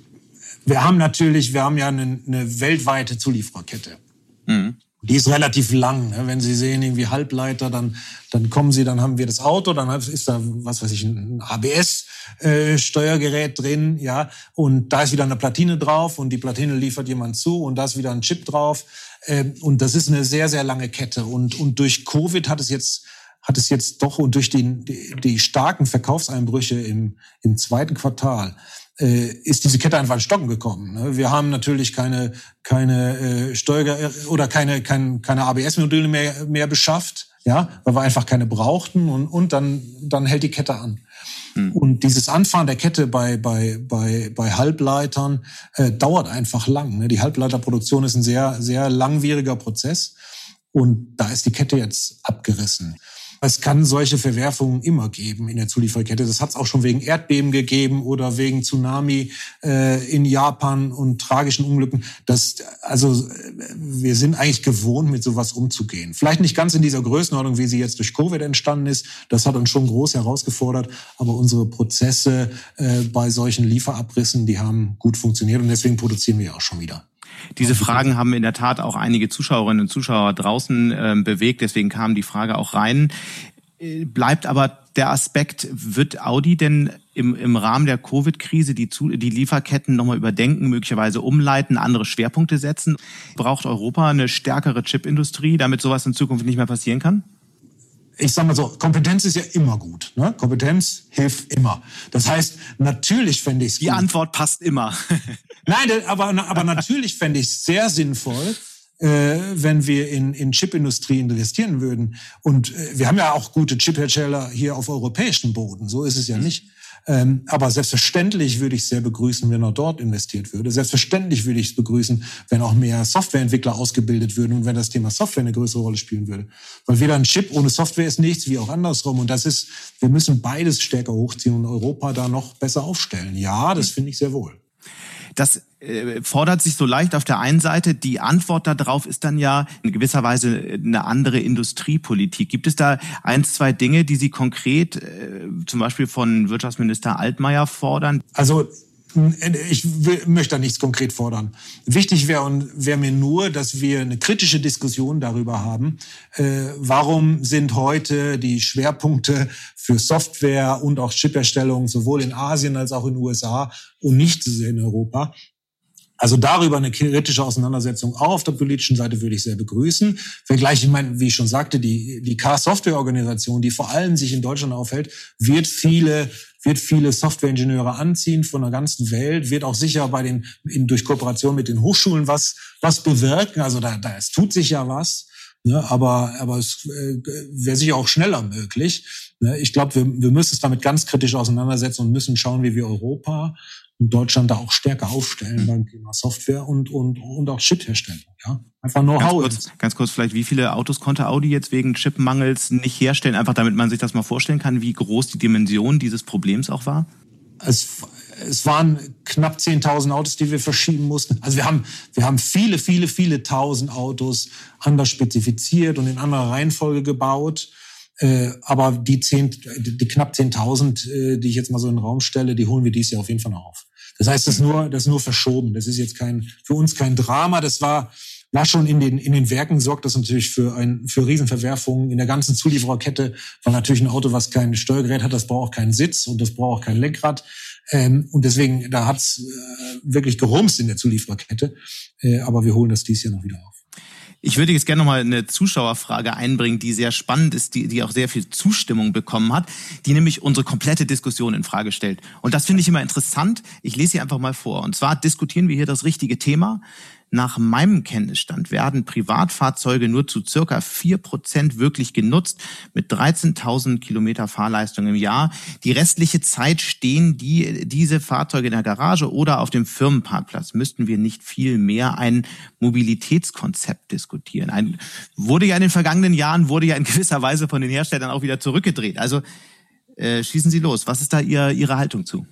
wir haben natürlich, wir haben ja eine, eine weltweite Zuliefererkette. Mhm. Die ist relativ lang. Ne? Wenn Sie sehen, irgendwie Halbleiter, dann, dann kommen Sie, dann haben wir das Auto, dann ist da, was weiß ich, ein ABS-Steuergerät äh, drin, ja, und da ist wieder eine Platine drauf und die Platine liefert jemand zu und da ist wieder ein Chip drauf. Äh, und das ist eine sehr, sehr lange Kette. Und, und durch Covid hat es jetzt hat es jetzt doch und durch die, die, die starken Verkaufseinbrüche im, im zweiten Quartal ist diese Kette einfach in Stocken gekommen. Ne? Wir haben natürlich keine keine äh, Steuer oder keine keine, keine ABS-Module mehr mehr beschafft, ja, weil wir einfach keine brauchten und und dann dann hält die Kette an. Hm. Und dieses Anfahren der Kette bei bei bei bei Halbleitern äh, dauert einfach lang. Ne? Die Halbleiterproduktion ist ein sehr sehr langwieriger Prozess und da ist die Kette jetzt abgerissen. Es kann solche Verwerfungen immer geben in der Zulieferkette. Das hat es auch schon wegen Erdbeben gegeben oder wegen Tsunami äh, in Japan und tragischen Unglücken. Das, also wir sind eigentlich gewohnt, mit sowas umzugehen. Vielleicht nicht ganz in dieser Größenordnung, wie sie jetzt durch Covid entstanden ist. Das hat uns schon groß herausgefordert. Aber unsere Prozesse äh, bei solchen Lieferabrissen, die haben gut funktioniert und deswegen produzieren wir auch schon wieder. Diese Fragen haben in der Tat auch einige Zuschauerinnen und Zuschauer draußen äh, bewegt, deswegen kam die Frage auch rein. Äh, bleibt aber der Aspekt, wird Audi denn im, im Rahmen der Covid-Krise die, die Lieferketten nochmal überdenken, möglicherweise umleiten, andere Schwerpunkte setzen? Braucht Europa eine stärkere Chipindustrie, damit sowas in Zukunft nicht mehr passieren kann? Ich sage mal so, Kompetenz ist ja immer gut. Ne? Kompetenz hilft immer. Das heißt, natürlich fände ich es Die Antwort passt immer. Nein, aber, aber natürlich fände ich es sehr sinnvoll, äh, wenn wir in, in Chipindustrie investieren würden. Und äh, wir haben ja auch gute Chiphersteller hier auf europäischem Boden. So ist es ja mhm. nicht. Ähm, aber selbstverständlich würde ich sehr begrüßen, wenn auch dort investiert würde. Selbstverständlich würde ich es begrüßen, wenn auch mehr Softwareentwickler ausgebildet würden und wenn das Thema Software eine größere Rolle spielen würde. Weil weder ein Chip ohne Software ist nichts, wie auch andersrum. Und das ist, wir müssen beides stärker hochziehen und Europa da noch besser aufstellen. Ja, das finde ich sehr wohl. Das äh, fordert sich so leicht auf der einen Seite. Die Antwort darauf ist dann ja in gewisser Weise eine andere Industriepolitik. Gibt es da ein, zwei Dinge, die Sie konkret äh, zum Beispiel von Wirtschaftsminister Altmaier fordern? Also ich will, möchte da nichts konkret fordern. Wichtig wäre wär mir nur, dass wir eine kritische Diskussion darüber haben, äh, warum sind heute die Schwerpunkte für Software und auch Chipherstellung sowohl in Asien als auch in den USA und nicht in Europa. Also darüber eine kritische Auseinandersetzung auch auf der politischen Seite würde ich sehr begrüßen. Wenngleich, ich meine, wie ich schon sagte, die, die Car-Software-Organisation, die vor allem sich in Deutschland aufhält, wird viele wird viele Softwareingenieure anziehen von der ganzen Welt, wird auch sicher bei den, in, durch Kooperation mit den Hochschulen was, was bewirken. Also da, da es tut sich ja was. Ne, aber, aber es äh, wäre sicher auch schneller möglich. Ne, ich glaube, wir, wir müssen es damit ganz kritisch auseinandersetzen und müssen schauen, wie wir Europa und Deutschland da auch stärker aufstellen beim Thema Software und, und, und auch Chipherstellung. Ja? Einfach Know-how. Ganz, kurz, ganz kurz vielleicht, wie viele Autos konnte Audi jetzt wegen Chipmangels nicht herstellen? Einfach damit man sich das mal vorstellen kann, wie groß die Dimension dieses Problems auch war? Es, es waren knapp 10.000 Autos, die wir verschieben mussten. Also wir haben, wir haben viele, viele, viele tausend Autos anders spezifiziert und in anderer Reihenfolge gebaut. Äh, aber die, 10, die knapp 10.000, äh, die ich jetzt mal so in den Raum stelle, die holen wir dieses Jahr auf jeden Fall noch auf. Das heißt, das ist nur, das ist nur verschoben. Das ist jetzt kein, für uns kein Drama. Das war, war schon in den, in den Werken sorgt das natürlich für ein, für Riesenverwerfungen in der ganzen Zuliefererkette, weil natürlich ein Auto, was kein Steuergerät hat, das braucht auch keinen Sitz und das braucht auch kein Lenkrad. Ähm, und deswegen, da hat's äh, wirklich gerumst in der Zuliefererkette. Äh, aber wir holen das dies Jahr noch wieder auf. Ich würde jetzt gerne noch mal eine Zuschauerfrage einbringen, die sehr spannend ist, die, die auch sehr viel Zustimmung bekommen hat, die nämlich unsere komplette Diskussion in Frage stellt. Und das finde ich immer interessant. Ich lese sie einfach mal vor. Und zwar diskutieren wir hier das richtige Thema. Nach meinem Kenntnisstand werden Privatfahrzeuge nur zu circa vier Prozent wirklich genutzt, mit 13.000 Kilometer Fahrleistung im Jahr. Die restliche Zeit stehen die, diese Fahrzeuge in der Garage oder auf dem Firmenparkplatz. Müssten wir nicht viel mehr ein Mobilitätskonzept diskutieren? Ein, wurde ja in den vergangenen Jahren, wurde ja in gewisser Weise von den Herstellern auch wieder zurückgedreht. Also äh, schießen Sie los. Was ist da Ihr, Ihre Haltung zu?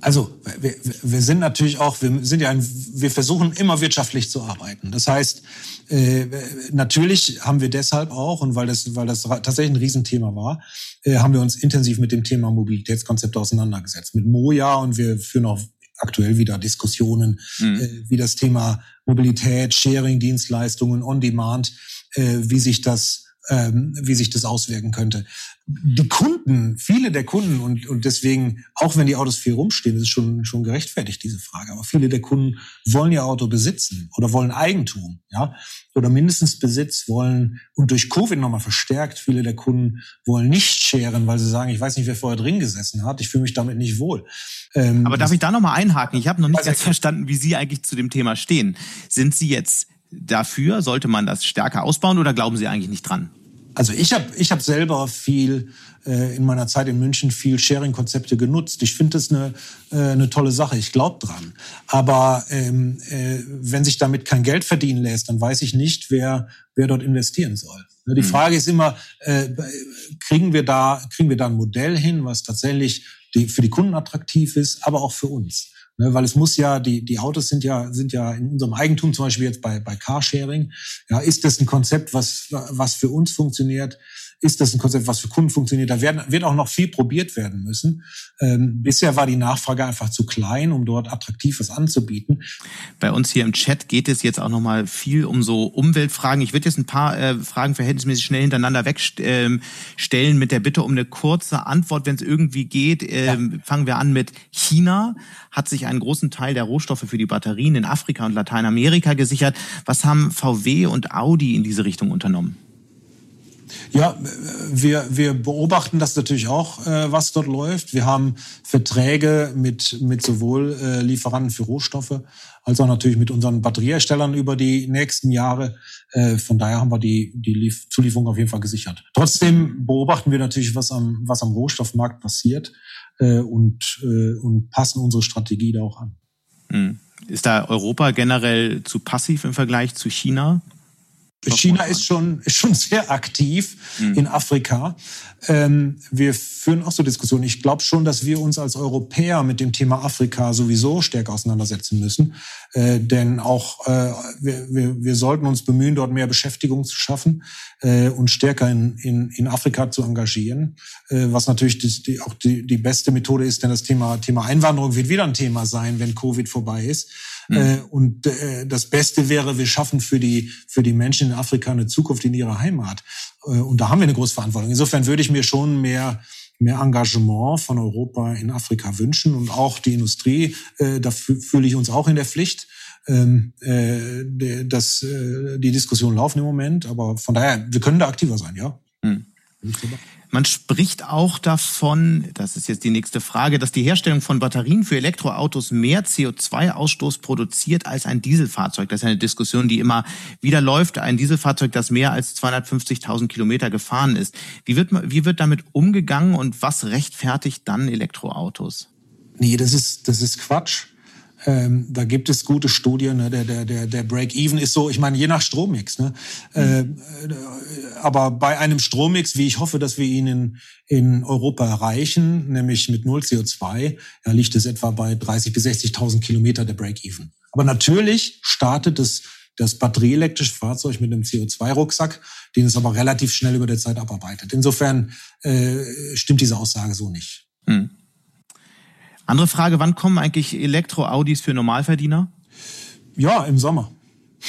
Also wir, wir sind natürlich auch, wir sind ja ein, wir versuchen immer wirtschaftlich zu arbeiten. Das heißt, äh, natürlich haben wir deshalb auch und weil das, weil das tatsächlich ein Riesenthema war, äh, haben wir uns intensiv mit dem Thema Mobilitätskonzepte auseinandergesetzt. Mit Moja und wir führen auch aktuell wieder Diskussionen, mhm. äh, wie das Thema Mobilität, Sharing, Dienstleistungen, On Demand, äh, wie sich das ähm, wie sich das auswirken könnte. Die Kunden, viele der Kunden und, und deswegen, auch wenn die Autos viel rumstehen, ist es schon, schon gerechtfertigt, diese Frage. Aber viele der Kunden wollen ihr Auto besitzen oder wollen Eigentum, ja, oder mindestens Besitz wollen und durch Covid nochmal verstärkt. Viele der Kunden wollen nicht scheren, weil sie sagen, ich weiß nicht, wer vorher drin gesessen hat, ich fühle mich damit nicht wohl. Ähm, Aber darf ich da nochmal einhaken? Ich habe noch nicht ganz verstanden, wie Sie eigentlich zu dem Thema stehen. Sind Sie jetzt dafür? Sollte man das stärker ausbauen oder glauben Sie eigentlich nicht dran? Also ich habe ich hab selber viel äh, in meiner Zeit in München viel Sharing-Konzepte genutzt. Ich finde das eine, äh, eine tolle Sache. Ich glaube dran. Aber ähm, äh, wenn sich damit kein Geld verdienen lässt, dann weiß ich nicht, wer, wer dort investieren soll. Ne, die mhm. Frage ist immer, äh, kriegen, wir da, kriegen wir da ein Modell hin, was tatsächlich die, für die Kunden attraktiv ist, aber auch für uns? Ne, weil es muss ja, die, die Autos sind ja, sind ja in unserem Eigentum, zum Beispiel jetzt bei, bei Carsharing. Ja, ist das ein Konzept, was, was für uns funktioniert? Ist das ein Konzept, was für Kunden funktioniert. Da werden, wird auch noch viel probiert werden müssen. Ähm, bisher war die Nachfrage einfach zu klein, um dort attraktiv anzubieten. Bei uns hier im Chat geht es jetzt auch noch mal viel um so Umweltfragen. Ich würde jetzt ein paar äh, Fragen verhältnismäßig schnell hintereinander wegstellen ähm, mit der Bitte um eine kurze Antwort, wenn es irgendwie geht. Ähm, ja. Fangen wir an mit China. Hat sich einen großen Teil der Rohstoffe für die Batterien in Afrika und Lateinamerika gesichert. Was haben VW und Audi in diese Richtung unternommen? Ja, wir, wir beobachten das natürlich auch, äh, was dort läuft. Wir haben Verträge mit, mit sowohl äh, Lieferanten für Rohstoffe als auch natürlich mit unseren Batterieherstellern über die nächsten Jahre. Äh, von daher haben wir die, die Lief Zulieferung auf jeden Fall gesichert. Trotzdem beobachten wir natürlich, was am, was am Rohstoffmarkt passiert äh, und, äh, und passen unsere Strategie da auch an. Hm. Ist da Europa generell zu passiv im Vergleich zu China? China ist schon, ist schon sehr aktiv mhm. in Afrika. Ähm, wir führen auch so Diskussionen. Ich glaube schon, dass wir uns als Europäer mit dem Thema Afrika sowieso stärker auseinandersetzen müssen. Äh, denn auch äh, wir, wir, wir sollten uns bemühen, dort mehr Beschäftigung zu schaffen äh, und stärker in, in, in Afrika zu engagieren. Äh, was natürlich die, die, auch die, die beste Methode ist, denn das Thema, Thema Einwanderung wird wieder ein Thema sein, wenn Covid vorbei ist. Mhm. Und äh, das Beste wäre, wir schaffen für die, für die Menschen in Afrika eine Zukunft in ihrer Heimat. Äh, und da haben wir eine große Verantwortung. Insofern würde ich mir schon mehr mehr Engagement von Europa in Afrika wünschen und auch die Industrie, äh, da fühle ich uns auch in der Pflicht. Ähm, äh, dass äh, die Diskussionen laufen im Moment, aber von daher, wir können da aktiver sein, ja. Hm. Man spricht auch davon, das ist jetzt die nächste Frage, dass die Herstellung von Batterien für Elektroautos mehr CO2-Ausstoß produziert als ein Dieselfahrzeug. Das ist eine Diskussion, die immer wieder läuft. Ein Dieselfahrzeug, das mehr als 250.000 Kilometer gefahren ist. Wie wird, wie wird damit umgegangen und was rechtfertigt dann Elektroautos? Nee, das ist, das ist Quatsch. Ähm, da gibt es gute Studien. Ne? Der, der, der, der Break-Even ist so, ich meine, je nach Strommix. Ne? Mhm. Äh, aber bei einem Strommix, wie ich hoffe, dass wir ihn in, in Europa erreichen, nämlich mit null CO2, ja, liegt es etwa bei 30.000 bis 60.000 Kilometer der Break-Even. Aber natürlich startet es das batterieelektrische Fahrzeug mit einem CO2-Rucksack, den es aber relativ schnell über der Zeit abarbeitet. Insofern äh, stimmt diese Aussage so nicht. Mhm. Andere Frage, wann kommen eigentlich Elektro-Audis für Normalverdiener? Ja, im Sommer.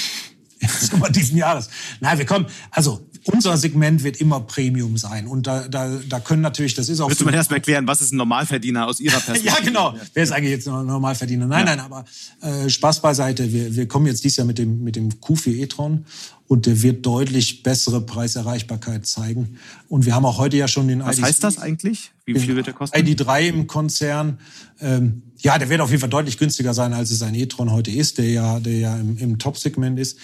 Im Sommer diesen Jahres. Nein, wir kommen, also unser Segment wird immer Premium sein. Und da, da, da können natürlich, das ist auch. Müsste man erst mal erklären, was ist ein Normalverdiener aus Ihrer Perspektive? ja, genau. Wer ist eigentlich jetzt ein Normalverdiener? Nein, ja. nein, aber äh, Spaß beiseite. Wir, wir kommen jetzt dieses Jahr mit dem, mit dem Q4 e-tron und der wird deutlich bessere Preiserreichbarkeit zeigen. Und wir haben auch heute ja schon den Was ID heißt das eigentlich? Wie viel wird der kosten? ID3 im Konzern. Ähm, ja, der wird auf jeden Fall deutlich günstiger sein, als es ein e-tron heute ist, der ja, der ja im, im Top-Segment ist.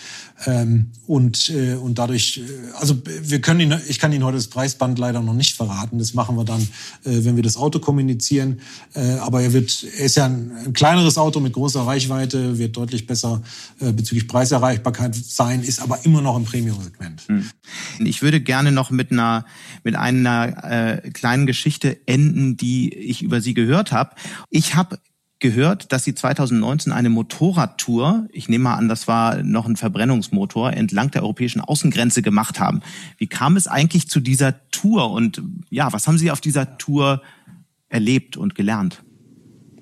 Ähm, und, äh, und dadurch, äh, also wir können ihn, ich kann Ihnen heute das Preisband leider noch nicht verraten. Das machen wir dann, äh, wenn wir das Auto kommunizieren. Äh, aber er wird, er ist ja ein, ein, kleineres Auto mit großer Reichweite, wird deutlich besser äh, bezüglich Preiserreichbarkeit sein, ist aber immer noch im Premium-Segment. Hm. Ich würde gerne noch mit einer, mit einer äh, kleinen Geschichte enden, die ich über Sie gehört habe. Ich habe gehört, dass Sie 2019 eine Motorradtour, ich nehme mal an, das war noch ein Verbrennungsmotor, entlang der europäischen Außengrenze gemacht haben. Wie kam es eigentlich zu dieser Tour und ja, was haben Sie auf dieser Tour erlebt und gelernt?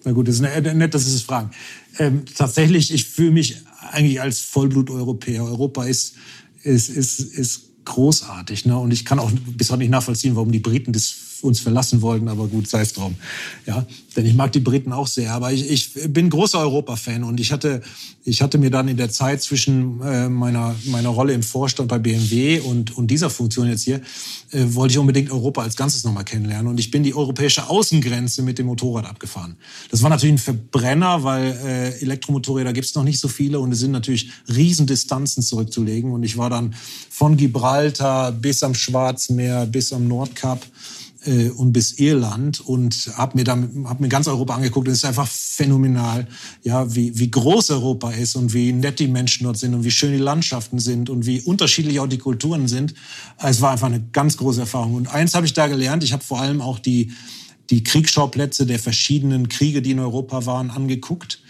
Na gut, das ist nett, dass Sie das fragen. Ähm, tatsächlich, ich fühle mich eigentlich als Vollblut-Europäer. Europa ist, ist, ist, ist großartig. Ne? Und ich kann auch bis heute nicht nachvollziehen, warum die Briten das uns verlassen wollten, aber gut, sei es drum. Ja, denn ich mag die Briten auch sehr. Aber ich, ich bin großer Europa-Fan und ich hatte, ich hatte mir dann in der Zeit zwischen äh, meiner, meiner Rolle im Vorstand bei BMW und, und dieser Funktion jetzt hier, äh, wollte ich unbedingt Europa als Ganzes nochmal kennenlernen. Und ich bin die europäische Außengrenze mit dem Motorrad abgefahren. Das war natürlich ein Verbrenner, weil äh, Elektromotorräder gibt es noch nicht so viele und es sind natürlich Riesendistanzen zurückzulegen. Und ich war dann von Gibraltar bis am Schwarzmeer, bis am Nordkap äh, und bis Irland und habe mir dann hab mir ganz Europa angeguckt und es ist einfach phänomenal, ja, wie, wie groß Europa ist und wie nett die Menschen dort sind und wie schön die Landschaften sind und wie unterschiedlich auch die Kulturen sind. Es war einfach eine ganz große Erfahrung. Und eins habe ich da gelernt, ich habe vor allem auch die, die Kriegsschauplätze der verschiedenen Kriege, die in Europa waren, angeguckt.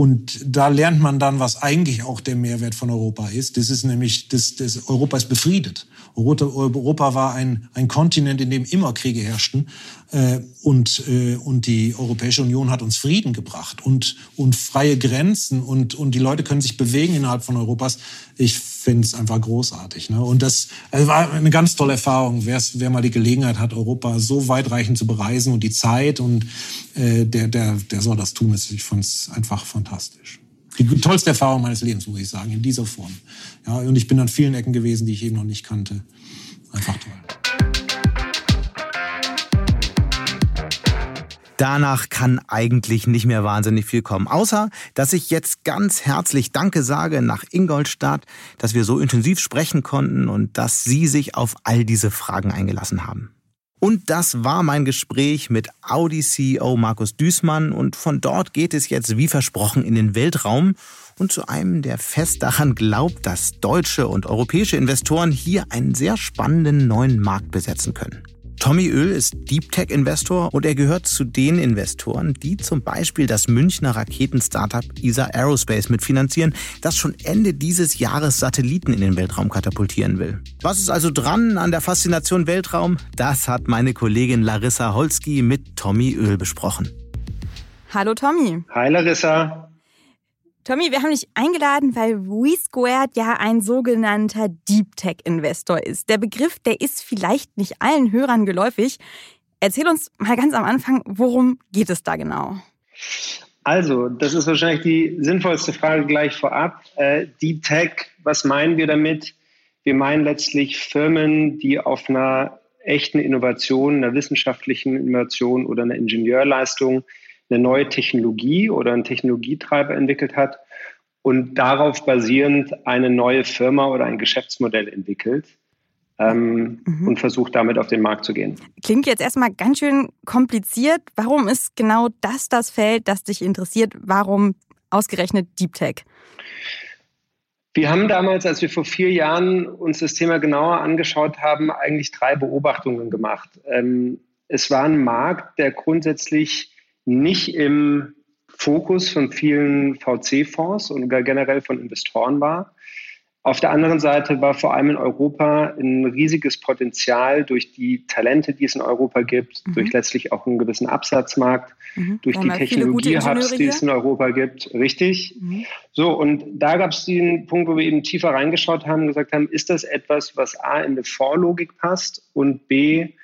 Und da lernt man dann, was eigentlich auch der Mehrwert von Europa ist. Das ist nämlich, das, das Europa ist befriedet. Europa war ein, ein Kontinent, in dem immer Kriege herrschten. Äh, und, äh, und die Europäische Union hat uns Frieden gebracht und, und freie Grenzen und, und die Leute können sich bewegen innerhalb von Europas. Ich finde es einfach großartig. Ne? Und das also war eine ganz tolle Erfahrung. Wer's, wer mal die Gelegenheit hat, Europa so weitreichend zu bereisen und die Zeit und äh, der, der, der soll das tun. Ich fand es einfach fantastisch die tollste Erfahrung meines Lebens, muss ich sagen, in dieser Form. Ja, und ich bin an vielen Ecken gewesen, die ich eben noch nicht kannte. Einfach toll. Danach kann eigentlich nicht mehr wahnsinnig viel kommen. Außer, dass ich jetzt ganz herzlich Danke sage nach Ingolstadt, dass wir so intensiv sprechen konnten und dass Sie sich auf all diese Fragen eingelassen haben. Und das war mein Gespräch mit Audi-CEO Markus Düßmann und von dort geht es jetzt wie versprochen in den Weltraum und zu einem, der fest daran glaubt, dass deutsche und europäische Investoren hier einen sehr spannenden neuen Markt besetzen können. Tommy Öl ist Deep Tech Investor und er gehört zu den Investoren, die zum Beispiel das Münchner Raketen-Startup ESA Aerospace mitfinanzieren, das schon Ende dieses Jahres Satelliten in den Weltraum katapultieren will. Was ist also dran an der Faszination Weltraum? Das hat meine Kollegin Larissa Holski mit Tommy Öl besprochen. Hallo Tommy. Hi Larissa. Tommy, wir haben dich eingeladen, weil WeSquared ja ein sogenannter Deep Tech Investor ist. Der Begriff, der ist vielleicht nicht allen Hörern geläufig. Erzähl uns mal ganz am Anfang, worum geht es da genau? Also, das ist wahrscheinlich die sinnvollste Frage gleich vorab. Äh, Deep Tech, was meinen wir damit? Wir meinen letztlich Firmen, die auf einer echten Innovation, einer wissenschaftlichen Innovation oder einer Ingenieurleistung eine neue Technologie oder einen Technologietreiber entwickelt hat und darauf basierend eine neue Firma oder ein Geschäftsmodell entwickelt ähm, mhm. und versucht damit auf den Markt zu gehen. Klingt jetzt erstmal ganz schön kompliziert. Warum ist genau das das Feld, das dich interessiert? Warum ausgerechnet Deep Tech? Wir haben damals, als wir vor vier Jahren uns das Thema genauer angeschaut haben, eigentlich drei Beobachtungen gemacht. Ähm, es war ein Markt, der grundsätzlich nicht im Fokus von vielen VC-Fonds und generell von Investoren war. Auf der anderen Seite war vor allem in Europa ein riesiges Potenzial durch die Talente, die es in Europa gibt, mhm. durch letztlich auch einen gewissen Absatzmarkt, mhm. durch die Technologie-Hubs, die es in Europa gibt. Richtig. Mhm. So, und da gab es den Punkt, wo wir eben tiefer reingeschaut haben und gesagt haben, ist das etwas, was A in eine Vorlogik passt und B,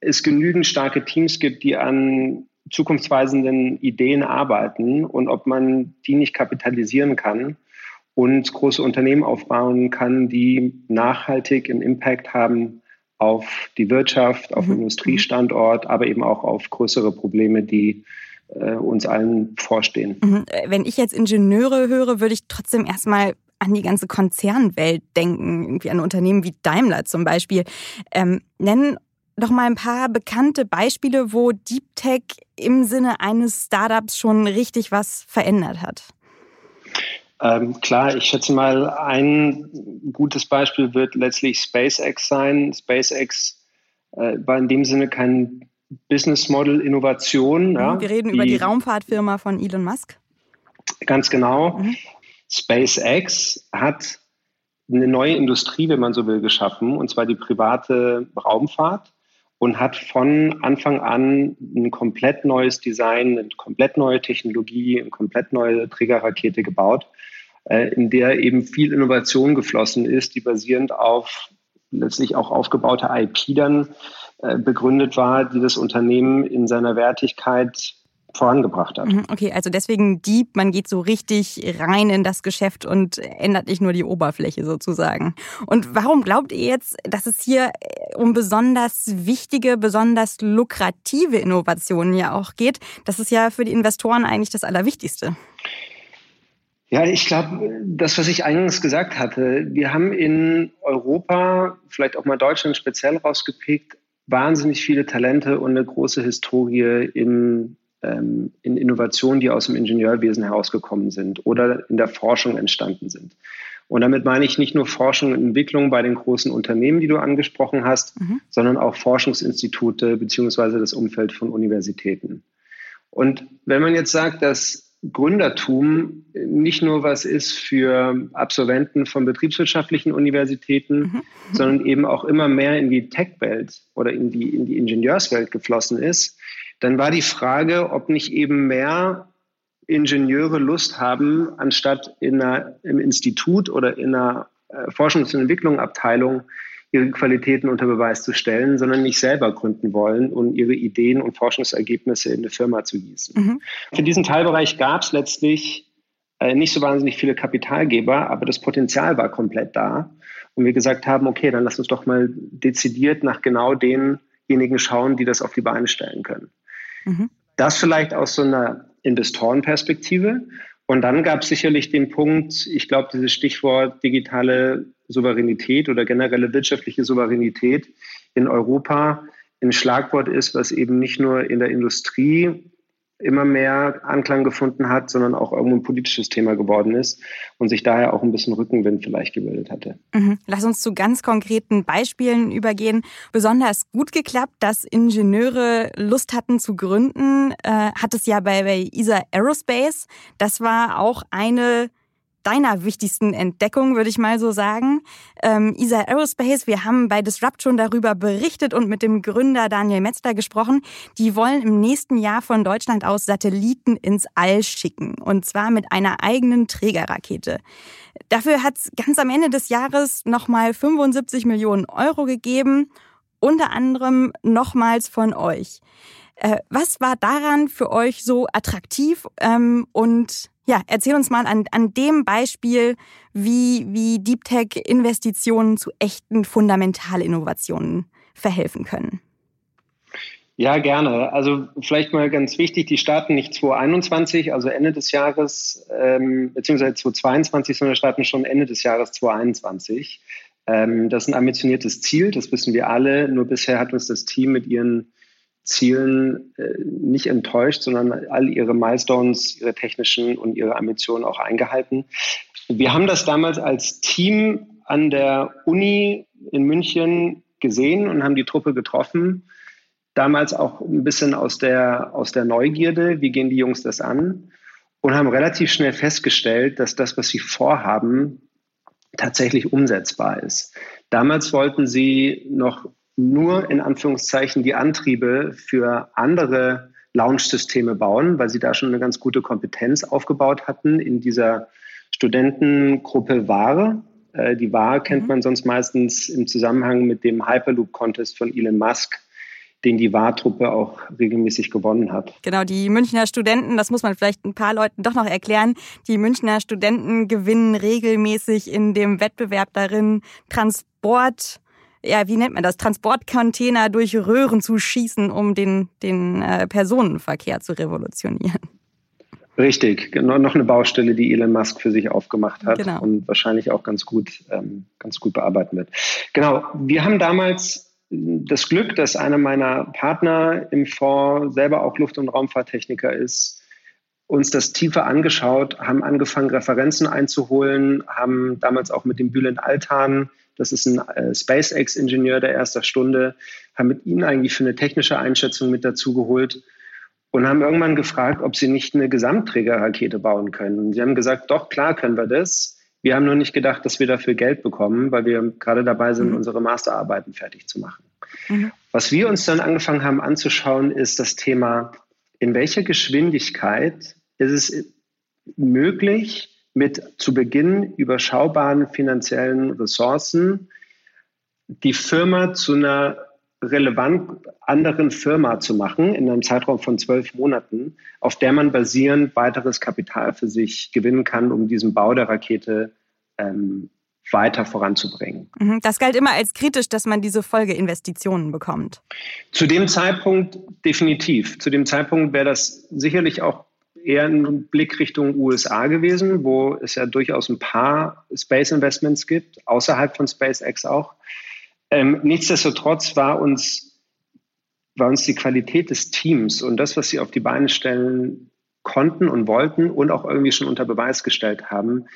es genügend starke Teams gibt, die an zukunftsweisenden Ideen arbeiten und ob man die nicht kapitalisieren kann und große Unternehmen aufbauen kann, die nachhaltig einen Impact haben auf die Wirtschaft, auf mhm. Industriestandort, aber eben auch auf größere Probleme, die äh, uns allen vorstehen. Mhm. Wenn ich jetzt Ingenieure höre, würde ich trotzdem erstmal an die ganze Konzernwelt denken, irgendwie an Unternehmen wie Daimler zum Beispiel. Ähm, nennen doch mal ein paar bekannte Beispiele, wo Deep Tech im Sinne eines Startups schon richtig was verändert hat. Ähm, klar, ich schätze mal, ein gutes Beispiel wird letztlich SpaceX sein. SpaceX äh, war in dem Sinne kein Business Model Innovation. Ja, Wir reden die, über die Raumfahrtfirma von Elon Musk. Ganz genau. Mhm. SpaceX hat eine neue Industrie, wenn man so will, geschaffen, und zwar die private Raumfahrt und hat von Anfang an ein komplett neues Design, eine komplett neue Technologie, eine komplett neue Trägerrakete gebaut, äh, in der eben viel Innovation geflossen ist, die basierend auf letztlich auch aufgebaute IP dann äh, begründet war, die das Unternehmen in seiner Wertigkeit vorangebracht hat. Mhm, okay, also deswegen Dieb, man geht so richtig rein in das Geschäft und ändert nicht nur die Oberfläche sozusagen. Und warum glaubt ihr jetzt, dass es hier äh, um besonders wichtige, besonders lukrative Innovationen ja auch geht? Das ist ja für die Investoren eigentlich das Allerwichtigste. Ja, ich glaube, das, was ich eingangs gesagt hatte, wir haben in Europa, vielleicht auch mal Deutschland speziell rausgepickt, wahnsinnig viele Talente und eine große Historie in in Innovationen, die aus dem Ingenieurwesen herausgekommen sind oder in der Forschung entstanden sind. Und damit meine ich nicht nur Forschung und Entwicklung bei den großen Unternehmen, die du angesprochen hast, mhm. sondern auch Forschungsinstitute beziehungsweise das Umfeld von Universitäten. Und wenn man jetzt sagt, dass Gründertum nicht nur was ist für Absolventen von betriebswirtschaftlichen Universitäten, mhm. sondern eben auch immer mehr in die Tech-Welt oder in die, in die Ingenieurswelt geflossen ist, dann war die Frage, ob nicht eben mehr Ingenieure Lust haben, anstatt in einer, im Institut oder in einer äh, Forschungs- und Entwicklungsabteilung ihre Qualitäten unter Beweis zu stellen, sondern nicht selber gründen wollen und ihre Ideen und Forschungsergebnisse in eine Firma zu gießen. Mhm. Für diesen Teilbereich gab es letztlich äh, nicht so wahnsinnig viele Kapitalgeber, aber das Potenzial war komplett da. Und wir gesagt haben, okay, dann lass uns doch mal dezidiert nach genau denjenigen schauen, die das auf die Beine stellen können. Mhm. Das vielleicht aus so einer Investorenperspektive. Und dann gab es sicherlich den Punkt, ich glaube, dieses Stichwort digitale Souveränität oder generelle wirtschaftliche Souveränität in Europa ein Schlagwort ist, was eben nicht nur in der Industrie immer mehr Anklang gefunden hat, sondern auch irgendwo ein politisches Thema geworden ist und sich daher auch ein bisschen Rückenwind vielleicht gebildet hatte. Mhm. Lass uns zu ganz konkreten Beispielen übergehen. Besonders gut geklappt, dass Ingenieure Lust hatten zu gründen, äh, hat es ja bei, bei ESA Aerospace. Das war auch eine deiner wichtigsten Entdeckungen, würde ich mal so sagen. Ähm, ESA Aerospace, wir haben bei Disrupt schon darüber berichtet und mit dem Gründer Daniel Metzler gesprochen. Die wollen im nächsten Jahr von Deutschland aus Satelliten ins All schicken. Und zwar mit einer eigenen Trägerrakete. Dafür hat es ganz am Ende des Jahres nochmal 75 Millionen Euro gegeben. Unter anderem nochmals von euch. Äh, was war daran für euch so attraktiv ähm, und ja, erzähl uns mal an, an dem Beispiel, wie, wie Deep Tech-Investitionen zu echten Fundamentalinnovationen verhelfen können. Ja, gerne. Also vielleicht mal ganz wichtig, die starten nicht 2021, also Ende des Jahres, ähm, beziehungsweise 2022, sondern starten schon Ende des Jahres 2021. Ähm, das ist ein ambitioniertes Ziel, das wissen wir alle. Nur bisher hat uns das Team mit ihren Zielen äh, nicht enttäuscht, sondern all ihre Milestones, ihre technischen und ihre Ambitionen auch eingehalten. Wir haben das damals als Team an der Uni in München gesehen und haben die Truppe getroffen. Damals auch ein bisschen aus der, aus der Neugierde, wie gehen die Jungs das an? Und haben relativ schnell festgestellt, dass das, was sie vorhaben, tatsächlich umsetzbar ist. Damals wollten sie noch nur in Anführungszeichen die Antriebe für andere Launch-Systeme bauen, weil sie da schon eine ganz gute Kompetenz aufgebaut hatten in dieser Studentengruppe Ware. Äh, die Ware kennt mhm. man sonst meistens im Zusammenhang mit dem Hyperloop-Contest von Elon Musk, den die War-Truppe auch regelmäßig gewonnen hat. Genau, die Münchner Studenten, das muss man vielleicht ein paar Leuten doch noch erklären, die Münchner Studenten gewinnen regelmäßig in dem Wettbewerb darin, Transport ja, wie nennt man das, Transportcontainer durch Röhren zu schießen, um den, den äh, Personenverkehr zu revolutionieren. Richtig, genau, noch eine Baustelle, die Elon Musk für sich aufgemacht hat genau. und wahrscheinlich auch ganz gut, ähm, ganz gut bearbeiten wird. Genau, wir haben damals das Glück, dass einer meiner Partner im Fonds selber auch Luft- und Raumfahrttechniker ist, uns das tiefer angeschaut, haben angefangen, Referenzen einzuholen, haben damals auch mit dem Bülent Altan, das ist ein äh, SpaceX-Ingenieur der erster Stunde, haben mit ihnen eigentlich für eine technische Einschätzung mit dazu geholt und haben irgendwann gefragt, ob sie nicht eine Gesamtträgerrakete bauen können. Und sie haben gesagt, doch, klar können wir das. Wir haben nur nicht gedacht, dass wir dafür Geld bekommen, weil wir gerade dabei sind, mhm. unsere Masterarbeiten fertig zu machen. Mhm. Was wir uns dann angefangen haben anzuschauen, ist das Thema, in welcher Geschwindigkeit ist es möglich, mit zu Beginn überschaubaren finanziellen Ressourcen die Firma zu einer relevant anderen Firma zu machen in einem Zeitraum von zwölf Monaten, auf der man basierend weiteres Kapital für sich gewinnen kann, um diesen Bau der Rakete ähm, weiter voranzubringen. Mhm. Das galt immer als kritisch, dass man diese Folgeinvestitionen bekommt. Zu dem Zeitpunkt definitiv. Zu dem Zeitpunkt wäre das sicherlich auch eher ein Blick Richtung USA gewesen, wo es ja durchaus ein paar Space Investments gibt, außerhalb von SpaceX auch. Ähm, nichtsdestotrotz war uns, war uns die Qualität des Teams und das, was sie auf die Beine stellen konnten und wollten und auch irgendwie schon unter Beweis gestellt haben,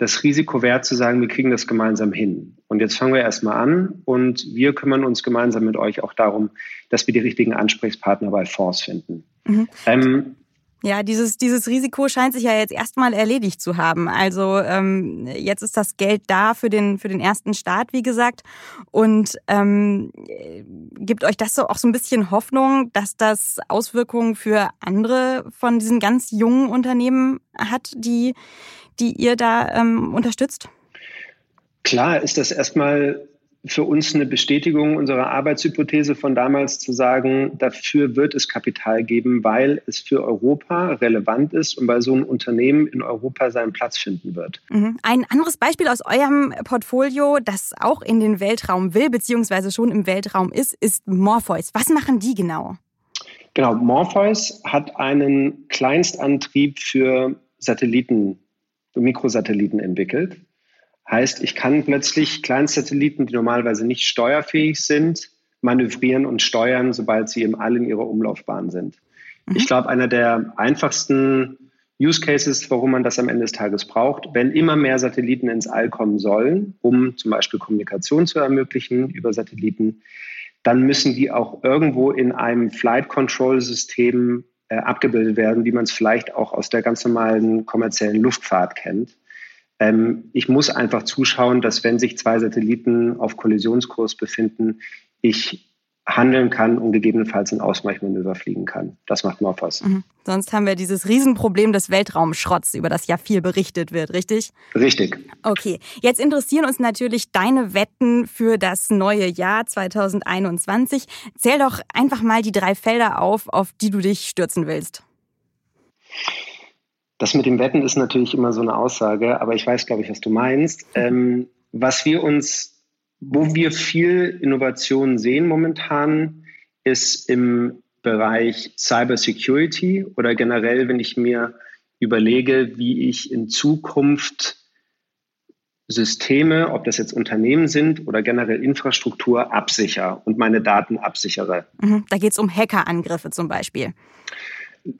das Risiko wert zu sagen, wir kriegen das gemeinsam hin. Und jetzt fangen wir erstmal an und wir kümmern uns gemeinsam mit euch auch darum, dass wir die richtigen Ansprechpartner bei Fonds finden. Mhm. Ähm, ja, dieses, dieses Risiko scheint sich ja jetzt erstmal erledigt zu haben. Also ähm, jetzt ist das Geld da für den, für den ersten Start, wie gesagt. Und ähm, gibt euch das so auch so ein bisschen Hoffnung, dass das Auswirkungen für andere von diesen ganz jungen Unternehmen hat, die, die ihr da ähm, unterstützt? Klar ist das erstmal für uns eine Bestätigung unserer Arbeitshypothese von damals zu sagen, dafür wird es Kapital geben, weil es für Europa relevant ist und weil so ein Unternehmen in Europa seinen Platz finden wird. Mhm. Ein anderes Beispiel aus eurem Portfolio, das auch in den Weltraum will, beziehungsweise schon im Weltraum ist, ist Morpheus. Was machen die genau? Genau, Morpheus hat einen Kleinstantrieb für Satelliten, Mikrosatelliten entwickelt. Heißt, ich kann plötzlich Kleinsatelliten, die normalerweise nicht steuerfähig sind, manövrieren und steuern, sobald sie eben alle in ihrer Umlaufbahn sind. Mhm. Ich glaube, einer der einfachsten Use Cases, warum man das am Ende des Tages braucht, wenn immer mehr Satelliten ins All kommen sollen, um zum Beispiel Kommunikation zu ermöglichen über Satelliten, dann müssen die auch irgendwo in einem Flight Control System äh, abgebildet werden, wie man es vielleicht auch aus der ganz normalen kommerziellen Luftfahrt kennt. Ähm, ich muss einfach zuschauen, dass wenn sich zwei Satelliten auf Kollisionskurs befinden, ich handeln kann und gegebenenfalls ein Ausweichmanöver fliegen kann. Das macht Morphos. Mhm. Sonst haben wir dieses Riesenproblem des Weltraumschrotts, über das ja viel berichtet wird, richtig? Richtig. Okay, jetzt interessieren uns natürlich deine Wetten für das neue Jahr 2021. Zähl doch einfach mal die drei Felder auf, auf die du dich stürzen willst. Das mit dem Wetten ist natürlich immer so eine Aussage, aber ich weiß, glaube ich, was du meinst. Ähm, was wir uns, wo wir viel Innovation sehen momentan, ist im Bereich Cybersecurity oder generell, wenn ich mir überlege, wie ich in Zukunft Systeme, ob das jetzt Unternehmen sind oder generell Infrastruktur, absichere und meine Daten absichere. Mhm. Da geht es um Hackerangriffe zum Beispiel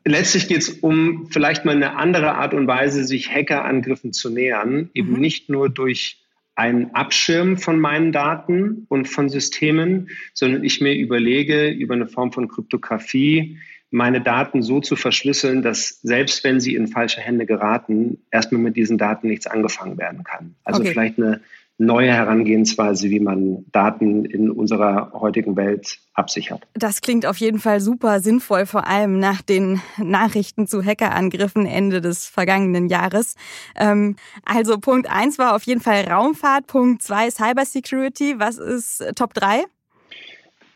letztlich geht es um vielleicht mal eine andere Art und Weise, sich Hackerangriffen zu nähern, eben mhm. nicht nur durch ein Abschirmen von meinen Daten und von Systemen, sondern ich mir überlege, über eine Form von Kryptographie meine Daten so zu verschlüsseln, dass selbst wenn sie in falsche Hände geraten, erstmal mit diesen Daten nichts angefangen werden kann. Also okay. vielleicht eine neue Herangehensweise, wie man Daten in unserer heutigen Welt absichert. Das klingt auf jeden Fall super sinnvoll, vor allem nach den Nachrichten zu Hackerangriffen Ende des vergangenen Jahres. Ähm, also Punkt eins war auf jeden Fall Raumfahrt, Punkt zwei Cybersecurity. Was ist Top drei?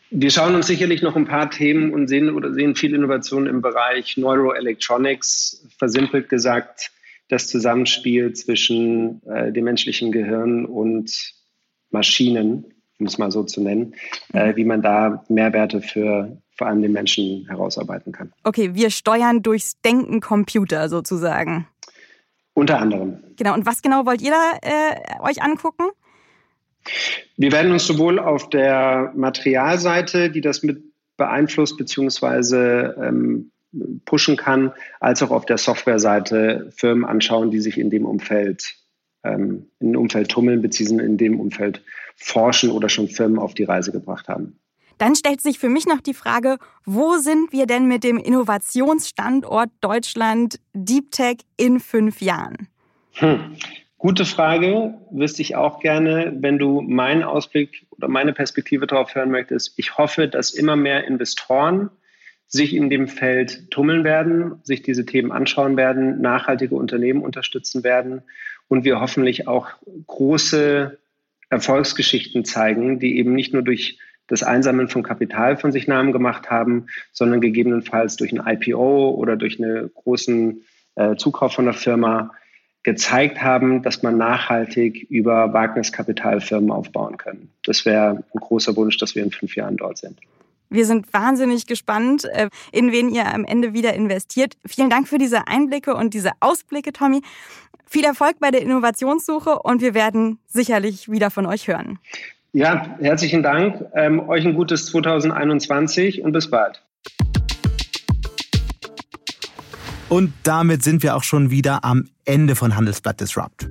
Wir schauen uns sicherlich noch ein paar Themen und sehen oder sehen viel Innovation im Bereich Neuroelectronics, versimpelt gesagt das Zusammenspiel zwischen äh, dem menschlichen Gehirn und Maschinen um es mal so zu nennen, äh, wie man da Mehrwerte für vor allem den Menschen herausarbeiten kann. Okay, wir steuern durchs Denken Computer sozusagen. Unter anderem. Genau, und was genau wollt ihr da äh, euch angucken? Wir werden uns sowohl auf der Materialseite, die das mit beeinflusst bzw. Ähm, pushen kann, als auch auf der Softwareseite Firmen anschauen, die sich in dem Umfeld ähm, in dem Umfeld tummeln bzw. in dem Umfeld forschen oder schon Firmen auf die Reise gebracht haben. Dann stellt sich für mich noch die Frage, wo sind wir denn mit dem Innovationsstandort Deutschland Deep Tech in fünf Jahren? Hm. Gute Frage, wüsste ich auch gerne, wenn du meinen Ausblick oder meine Perspektive darauf hören möchtest. Ich hoffe, dass immer mehr Investoren sich in dem Feld tummeln werden, sich diese Themen anschauen werden, nachhaltige Unternehmen unterstützen werden und wir hoffentlich auch große Erfolgsgeschichten zeigen, die eben nicht nur durch das Einsammeln von Kapital von sich Namen gemacht haben, sondern gegebenenfalls durch ein IPO oder durch einen großen äh, Zukauf von der Firma gezeigt haben, dass man nachhaltig über Wagniskapital Firmen aufbauen kann. Das wäre ein großer Wunsch, dass wir in fünf Jahren dort sind. Wir sind wahnsinnig gespannt, äh, in wen ihr am Ende wieder investiert. Vielen Dank für diese Einblicke und diese Ausblicke, Tommy. Viel Erfolg bei der Innovationssuche und wir werden sicherlich wieder von euch hören. Ja, herzlichen Dank. Ähm, euch ein gutes 2021 und bis bald. Und damit sind wir auch schon wieder am Ende von Handelsblatt Disrupt.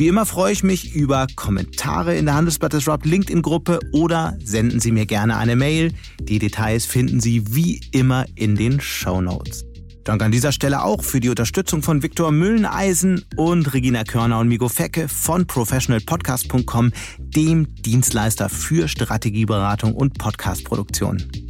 Wie immer freue ich mich über Kommentare in der Handelsblatt Disrupt LinkedIn-Gruppe oder senden Sie mir gerne eine Mail. Die Details finden Sie wie immer in den Show Notes. Dank an dieser Stelle auch für die Unterstützung von Viktor Mülleneisen und Regina Körner und Migo Fecke von professionalpodcast.com, dem Dienstleister für Strategieberatung und Podcastproduktion.